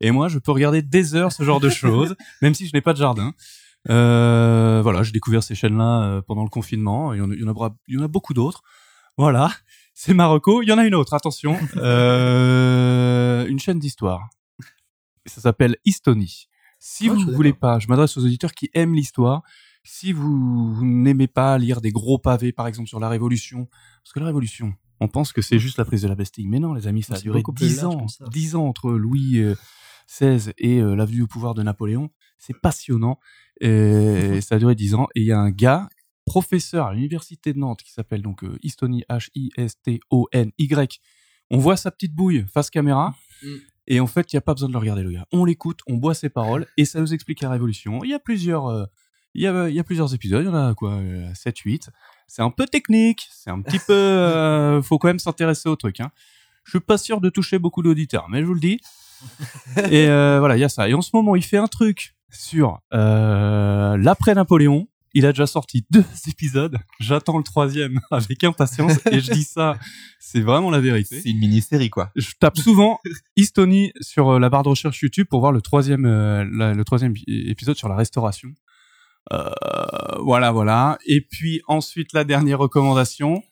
D: Et moi, je peux regarder des heures ce genre de choses, même si je n'ai pas de jardin. Euh, voilà, j'ai découvert ces chaînes-là pendant le confinement. Il y en a, il y en a, bra- il y en a beaucoup d'autres. Voilà, c'est Marocco. Il y en a une autre, attention. Euh, une chaîne d'histoire. Ça s'appelle Estonie. Si
C: Ah,
D: vous ne voulez pas, je m'adresse aux auditeurs qui aiment l'histoire. Si vous, vous n'aimez pas lire des gros pavés, par exemple, sur la Révolution, parce que la Révolution, on pense que c'est juste la prise de la Bastille. Mais non, les amis, ça a duré
C: beaucoup plus
D: 10
C: large
D: ans.
C: que ça.
D: 10 ans entre Louis euh, XVI et euh, l'avenue au pouvoir de Napoléon. C'est passionnant. Et ça a duré 10 ans. Et il y a un gars, professeur à l'université de Nantes, qui s'appelle donc euh, Estonie, H-I-S-T-O-N-Y. On voit sa petite bouille face caméra.
B: Mm.
D: Et en fait, il n'y a pas besoin de le regarder, le gars. On l'écoute, on boit ses paroles, et ça nous explique la Révolution. Il y a plusieurs, euh, il y a, il y a plusieurs épisodes, il y en a quoi, 7, 8. C'est un peu technique, c'est un petit peu, euh, faut quand même s'intéresser au truc. Hein. Je suis pas sûr de toucher beaucoup d'auditeurs, mais je vous le dis. et euh, voilà, il y a ça. Et en ce moment, il fait un truc sur euh, l'après Napoléon. Il a déjà sorti deux épisodes. J'attends le troisième avec impatience. Et je dis ça, c'est vraiment la vérité
E: C'est une mini-série, quoi.
D: je tape souvent Estonie sur euh, la barre de recherche YouTube pour voir le troisième, euh, la- le troisième épisode sur la restauration. Euh, voilà, voilà. Et puis ensuite, la dernière recommandation,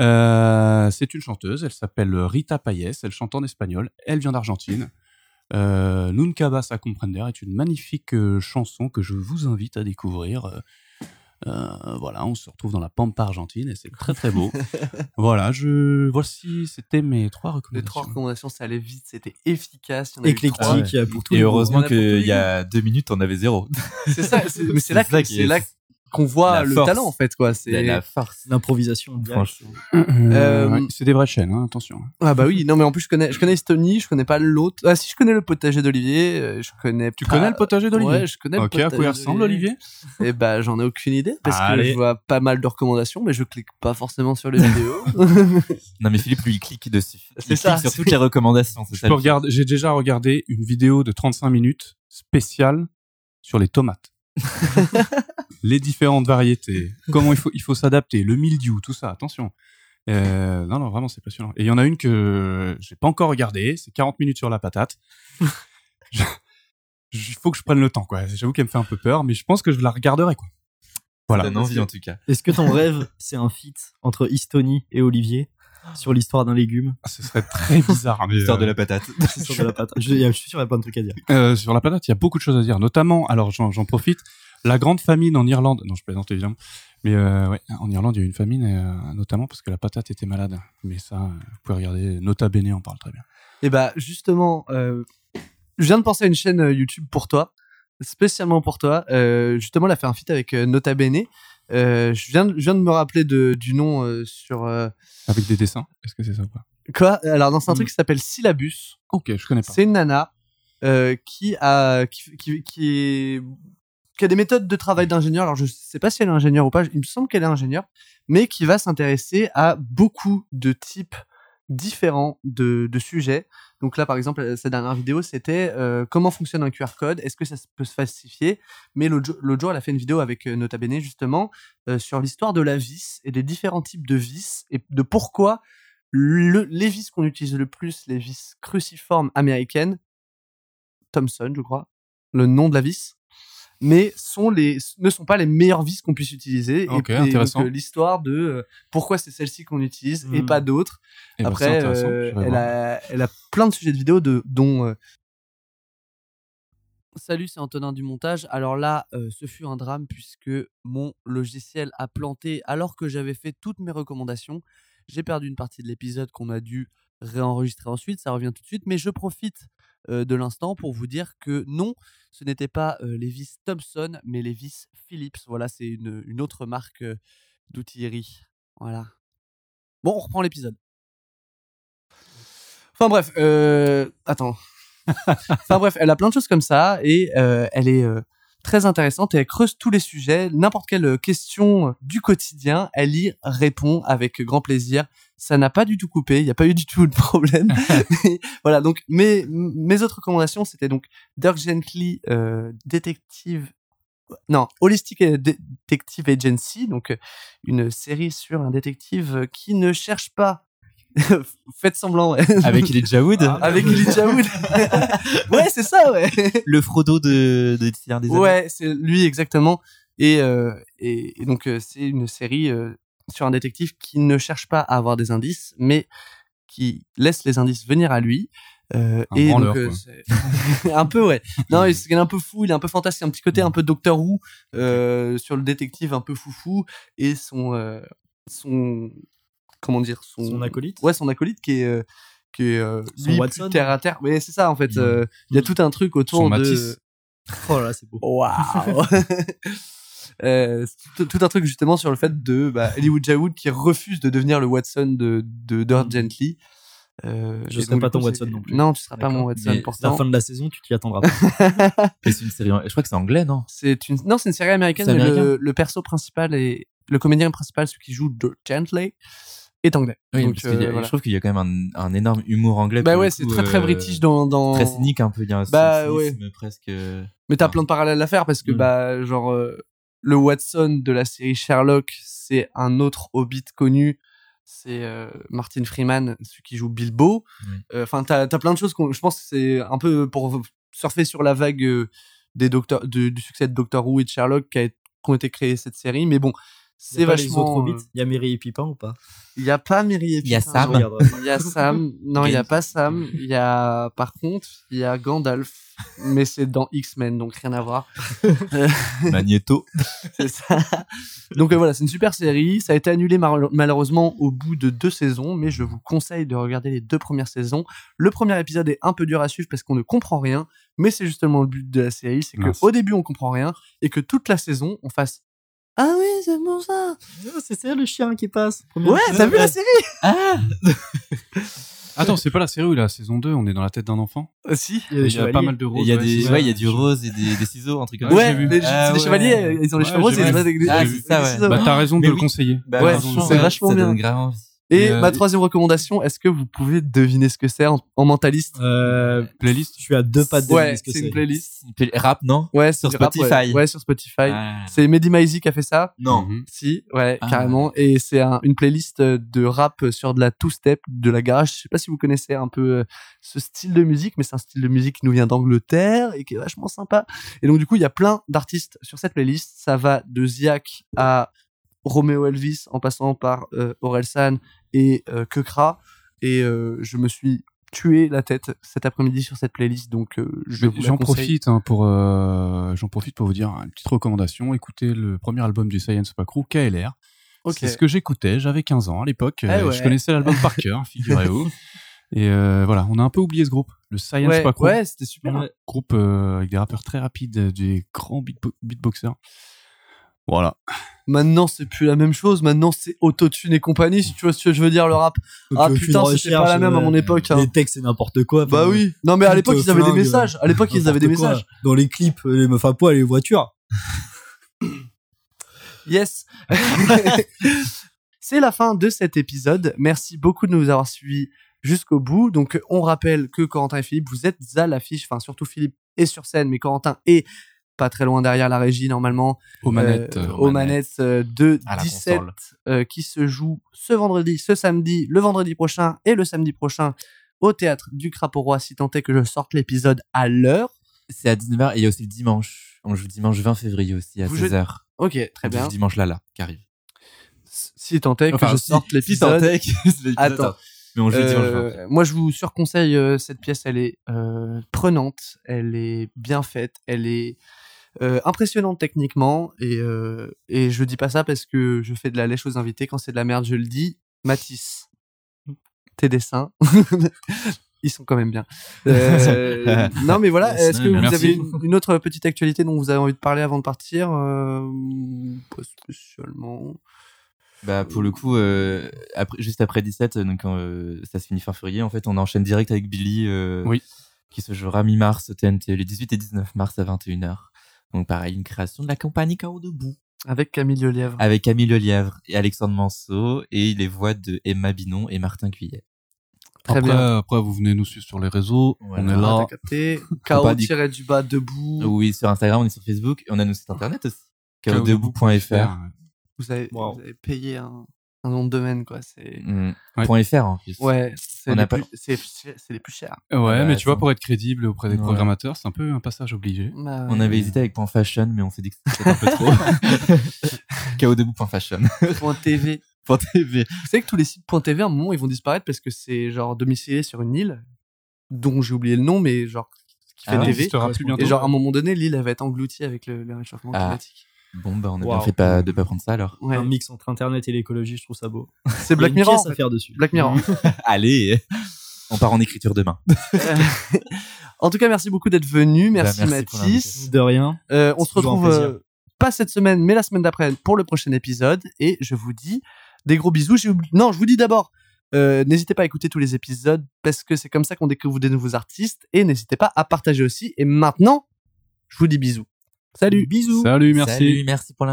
D: euh, c'est une chanteuse. Elle s'appelle Rita Payes. Elle chante en espagnol. Elle vient d'Argentine. Euh, Nunca vas a comprender est une magnifique euh, chanson que je vous invite à découvrir. Euh, voilà, on se retrouve dans la pampa argentine et c'est très très beau. voilà, je voici, c'était mes trois
B: Les
D: recommandations.
B: trois recommandations, ça allait vite, c'était efficace. il y en a eu
C: Éclectique pour tous
E: Et
C: les
E: heureusement qu'il
B: les
E: y a deux minutes, on avait zéro.
B: C'est ça, c'est- mais c'est là, que- c'est là qu'on voit
E: La
B: le
E: force.
B: talent en fait quoi.
E: C'est la farce.
C: L'improvisation.
E: Franchement.
B: Euh,
D: ouais, c'est des vraies chaînes, hein, attention.
B: ah bah oui, non mais en plus je connais, je connais Estonie, je connais pas l'autre. Ah si je connais le potager d'Olivier, euh, je connais.
D: Tu
B: pas-
D: connais le potager d'Olivier
B: Ouais, je connais. le
D: Ok, à quoi il
B: potager
D: ressemble Olivier?
B: Eh bah j'en ai aucune idée parce que
D: Allez.
B: je vois pas mal de recommandations, mais je clique pas forcément sur les vidéos.
E: Non, mais Philippe, lui, il clique dessus.
B: C'est
E: Il
B: ça,
E: clique sur toutes les recommandations.
D: Je regarder, j'ai déjà regardé une vidéo de 35 minutes spéciale sur les tomates. les différentes variétés, comment il faut, il faut s'adapter, le mildiou, tout ça, attention. Euh, non, non, vraiment, c'est passionnant. Et il y en a une que j'ai pas encore regardée, c'est 40 minutes sur la patate. Je- Il faut que je prenne le temps, quoi. J'avoue qu'elle me fait un peu peur, mais je pense que je la regarderai, quoi. Voilà.
E: Ça donne envie, en tout cas.
C: Est-ce que ton rêve, c'est un feat entre Estonie et Olivier sur l'histoire d'un légume?
D: Ah, Ce serait très bizarre. mais,
E: L'histoire de
D: euh,
E: la patate.
C: sur de la patate je, je suis sûr qu'il y a plein de trucs à dire.
D: Euh, sur la patate, il y a beaucoup de choses à dire, notamment, alors j'en j'en profite, la grande famine en Irlande. Non, je plaisante évidemment, mais euh, ouais, en Irlande, il y a eu une famine, euh, notamment parce que la patate était malade. Mais ça, vous pouvez regarder, Nota Bene en parle très bien.
B: Et bah justement, euh, je viens de penser à une chaîne euh, YouTube pour toi, spécialement pour toi. Justement, elle a fait un feat avec Nota Bene. Je, viens de, je viens de me rappeler de, du nom sur.
D: Avec des dessins, est-ce que c'est ça ou pas?
B: Quoi? Alors, non, c'est un truc qui s'appelle Syllabus.
D: Ok, je connais pas.
B: C'est une nana qui a qui, qui, qui est qui a des méthodes de travail d'ingénieur. Alors je sais pas si elle est ingénieure ou pas. Il me semble qu'elle est ingénieure, mais qui va s'intéresser à beaucoup de types différents de, sujets. Donc là, par exemple, sa dernière vidéo, c'était euh, comment fonctionne un QR code? Est-ce que ça peut se falsifier? Mais l'autre jour, elle a fait une vidéo avec euh, Nota Bene justement euh, sur l'histoire de la vis et des différents types de vis et de pourquoi le, les vis qu'on utilise le plus, les vis cruciformes américaines, Thomson, je crois, le nom de la vis, mais sont les, ne sont pas les meilleures vis qu'on puisse utiliser.
D: Ok,
B: et, et donc,
D: intéressant.
B: euh, l'histoire de euh, pourquoi c'est celle-ci qu'on utilise et
C: Hmm.
B: pas d'autres.
D: Eh ben, c'est
B: Après,
D: intéressant,
B: euh, elle, a, elle a plein de sujets de vidéos de, dont. euh, Salut, c'est Antonin du montage. Alors là, euh, ce fut un drame puisque mon logiciel a planté alors que j'avais fait toutes mes recommandations. J'ai perdu une partie de l'épisode qu'on a dû réenregistrer ensuite. Ça revient tout de suite, mais je profite euh, de l'instant pour vous dire que non, ce n'était pas euh, les vis Thomson, mais les vis Philips. Voilà, c'est une, une autre marque euh, d'outillerie. Voilà. Bon, on reprend l'épisode. Enfin bref, euh, attends. enfin bref, elle a plein de choses comme ça et euh, elle est euh, très intéressante et elle creuse tous les sujets, n'importe quelle question du quotidien, elle y répond avec grand plaisir. Ça n'a pas du tout coupé, il n'y a pas eu du tout de problème. Mais voilà, donc mes, mes autres recommandations, c'était donc Dirk Gently, euh, détective, non, Holistic Detective Agency, donc euh, une série sur un détective qui ne cherche pas. Faites semblant, ouais.
E: Avec Elijah Wood,
B: Avec Elijah Wood. ouais, c'est ça, ouais.
E: le Frodo de, de Seigneur des.
B: Ouais, c'est lui exactement. Et, euh, et, et donc euh, c'est une série euh, sur un détective qui ne cherche pas à avoir des indices, mais qui laisse les indices venir à lui. Euh,
D: Un
B: et donc euh, un peu ouais. Non, il est un peu fou, il est un peu fantastique, un petit côté un peu Doctor Who euh, sur le détective un peu foufou et son son comment dire son,
C: Son acolyte
B: Ouais, son acolyte qui est euh, qui est euh,
C: Son
B: lui,
C: Watson
B: plus terre à terre. Mais c'est ça en fait.
D: Mm.
B: euh, Il y a tout un truc autour
D: Son
B: de
D: Matisse.
C: Oh là, c'est beau.
B: Waouh Euh, c'est tout, tout un truc justement sur le fait de bah, Hollywood Jawood qui refuse de devenir le Watson de, de Dirt
C: Mm.
B: Gently. Euh,
C: Je
B: et
C: serai pas ton Watson non plus.
B: Non, tu seras pas mon Watson
E: Mais
C: La
B: pourtant.
C: fin de la saison, tu t'y attendras pas.
E: Et c'est une série, je crois que c'est anglais, non?
B: C'est une non, c'est une série américaine. Mais le, perso principal et le comédien principal, celui qui joue Dirt Gently, est anglais.
E: Oui,
B: Donc,
E: parce qu'il y a-
B: euh, voilà.
E: je trouve qu'il y a quand même un, un énorme humour anglais.
B: Bah ouais, c'est très très
E: euh,
B: british dans dans.
E: Très cynique un peu, il y a un
B: Bah,
E: cynisme presque. euh,
B: Mais t'as plein de parallèles à faire parce que
C: Mm.
B: bah genre euh, le Watson de la série Sherlock, c'est un autre Hobbit connu, c'est Martin Freeman, celui qui joue Bilbo. Euh, Enfin, t'as plein de choses je pense que c'est un peu pour surfer sur la vague des docteurs, de- du succès de Doctor Who et de Sherlock qui, a, qui ont été créés cette série. Mais bon, c'est vachement. euh,
C: Hobbits. Il y a Mary et Pipin ou pas?
B: Il y a pas Mary et
E: Il y a Sam.
B: Il y a Sam. Non, il y a pas Sam. Il y a, par contre, il y a Gandalf. Mais c'est dans X-Men, donc rien à voir.
E: Magneto.
B: C'est ça. Donc euh, voilà, c'est une super série. Ça a été annulé mar- malheureusement au bout de deux saisons, mais je vous conseille de regarder les deux premières saisons. Le premier épisode est un peu dur à suivre parce qu'on ne comprend rien, mais c'est justement le but de la série, c'est que
D: Mince.
B: au début on comprend rien et que toute la saison on fasse ah oui c'est bon ça.
C: Oh, C'est ça le chien qui passe.
B: Ouais, t'as vu la série?
E: Ah
D: Attends, c'est pas la série où la saison 2, on est dans la tête d'un enfant?
B: Aussi.
C: Il y a des
D: Il y a pas mal de roses.
E: Il y a
D: ouais,
E: des, ouais, il y a du rose et des, des ciseaux, un truc comme
D: Ouais,
E: ça.
B: Ouais, les,
E: Ah
B: c'est des
E: ouais.
B: chevaliers, ils ont les
D: Ouais,
B: cheveux roses et
E: Ah,
B: des
E: ça, ouais.
B: ciseaux.
D: Bah, t'as raison
E: Mais
D: de le
E: oui.
D: conseiller.
E: Bah,
B: Ouais, c'est vachement
E: ça
B: bien.
E: donne grave envie.
B: Et
D: Euh,
B: ma troisième recommandation, est-ce que vous pouvez deviner ce que c'est en, en mentaliste?
C: Euh,
D: Playlist
C: je suis à deux pas de
B: Ouais,
C: deviner ce que
B: c'est une
C: c'est.
B: playlist.
E: Une Rap, non?
B: Ouais,
E: Sur
B: rap, ouais.
E: Spotify.
B: Ouais, sur Spotify.
E: Ah.
B: C'est Mehdi Maizi qui a fait ça?
E: Non.
D: Mhm.
B: Si, ouais,
E: Ah.
B: carrément. Et c'est un- une playlist de rap sur de la two-step, de la garage. Je sais pas si vous connaissez un peu euh, ce style de musique, mais c'est un style de musique qui nous vient d'Angleterre et qui est vachement sympa. Et donc, du coup, il y a plein d'artistes sur cette playlist. Ça va de Ziak à Romeo Elvis en passant par euh, Orelsan et euh, Kekra. Et euh, je me suis tué la tête cet après-midi sur cette playlist, donc euh, je
D: J'en profite hein, pour euh, j'en profite pour vous dire une petite recommandation. Écoutez le premier album du Science Pack Crew, KLR.
B: Ok.
D: C'est ce que j'écoutais. J'avais 15 ans à l'époque.
B: Eh ouais.
D: Je connaissais l'album par cœur, figurez-vous. Et voilà, on a un peu oublié ce groupe, le Science
B: Ouais,
D: Pack Crew.
B: ouais, c'était super.
D: Groupe avec des rappeurs très rapides, des grands beatbo- beatboxers. Voilà.
B: Maintenant, c'est plus la même chose. Maintenant, c'est autotune et compagnie, si tu vois ce que je veux dire, le rap.
C: Donc,
B: Ah, putain, c'était pas la même à
C: euh,
B: mon époque, hein.
C: Les textes, c'est n'importe quoi.
B: Bah oui. Non, mais à l'époque, ils avaient des messages. À l'époque, ils avaient des
C: quoi.
B: messages.
C: Dans les clips, les meufs à poil et les voitures.
B: Yes. c'est la fin de cet épisode. Merci beaucoup de nous avoir suivis jusqu'au bout. Donc, on rappelle que Corentin et Philippe, vous êtes à l'affiche. Enfin, surtout Philippe est sur scène, mais Corentin est pas très loin derrière la régie, normalement.
D: Aux manettes.
B: euh,
D: euh,
B: aux manettes euh, de
E: À la
B: 17
E: console.
B: euh, qui se joue ce vendredi, ce samedi, le vendredi prochain et le samedi prochain au théâtre du Crapaud Roi, si tant est que je sorte l'épisode à l'heure.
E: C'est à 19h et il y a aussi le dimanche. On joue dimanche 20 février aussi à
B: Vous jouez-
E: 16h.
B: Ok, très bien.
E: Dimanche là, là, qui arrive.
B: Si tant est que
E: Enfin,
B: je
E: si-
B: sorte
E: si
B: l'épisode.
E: tant est que l'épisode
B: Attends.
E: Mais on dimanche
B: Euh,
E: 20.
B: moi, je vous surconseille euh, cette pièce. Elle est euh, prenante, elle est bien faite, elle est euh, impressionnante techniquement. Et, euh, et je dis pas ça parce que je fais de la lèche aux invités. Quand c'est de la merde, je le dis. Matisse, tes dessins. Ils sont quand même bien. Euh, non, mais voilà. Est-ce que vous avez une, une autre petite actualité dont vous avez envie de parler avant de partir Pas spécialement?
E: Bah pour le coup, euh, après, juste après 17, donc euh, ça se finit fin février. En fait, on enchaîne direct avec Billy, euh,
D: Oui.
E: qui se jouera mi-mars au TNT, les 18 et 19 mars à 21h. Donc pareil, une création de la compagnie Chaos debout
B: Avec Camille Lelièvre.
E: avec Camille Lelièvre et Alexandre Manceau et les voix de Emma Binon et Martin Cuillet.
B: Très
D: après,
B: bien.
D: après, vous venez nous suivre sur les réseaux.
E: Voilà.
D: On est
B: Ah,
D: là.
B: t'as capté.
E: pas dire-
B: KO du bas debout.
E: Oui, sur Instagram, on est sur Facebook et on a nos sites internet aussi.
D: chaosdebout.fr.
B: Vous avez,
C: Wow.
B: vous avez payé un, un nom de domaine, quoi. C'est.
E: Mm.
D: Ouais.
E: Point .fr en plus.
B: Ouais, c'est
E: On
B: les,
E: a pas-
B: les plus chers.
D: Ouais,
E: bah,
D: mais tu vois, pour être crédible auprès des
E: Ouais.
D: programmateurs, c'est un peu un passage obligé.
B: Bah,
E: On avait hésité avec point .fashion, mais on s'est dit que c'était un peu trop. chaosdebout.fashion.
B: Point .tv.
E: Point .tv.
B: Vous savez que tous les sites point .tv, à un moment, ils vont disparaître parce que c'est genre domicilié sur une île, dont j'ai oublié le nom, mais genre qui fait
E: Ah
B: TV. Et genre, à un moment donné, l'île, elle va être engloutie avec le, le réchauffement
E: Ah.
B: climatique.
E: Bon, bah, on a
C: Wow.
E: bien fait pas, de pas prendre ça alors.
B: Ouais.
C: Un mix entre Internet et l'écologie, je trouve ça beau.
B: C'est Black Mirror. en
C: à
B: fait.
C: faire dessus.
B: Black Mirror.
E: Allez, on part en écriture demain.
B: en tout cas, merci beaucoup d'être venu. Merci,
E: Bah, merci
B: Mathis.
C: De rien.
B: Euh, on se retrouve euh, pas cette semaine, mais la semaine d'après pour le prochain épisode. Et je vous dis des gros bisous. Oublié- Non, je vous dis d'abord, euh, n'hésitez pas à écouter tous les épisodes parce que c'est comme ça qu'on découvre des nouveaux artistes. Et n'hésitez pas à partager aussi. Et maintenant, je vous dis bisous. Salut.
C: Bisous.
D: Salut, merci.
E: Salut, merci pour l'invitation.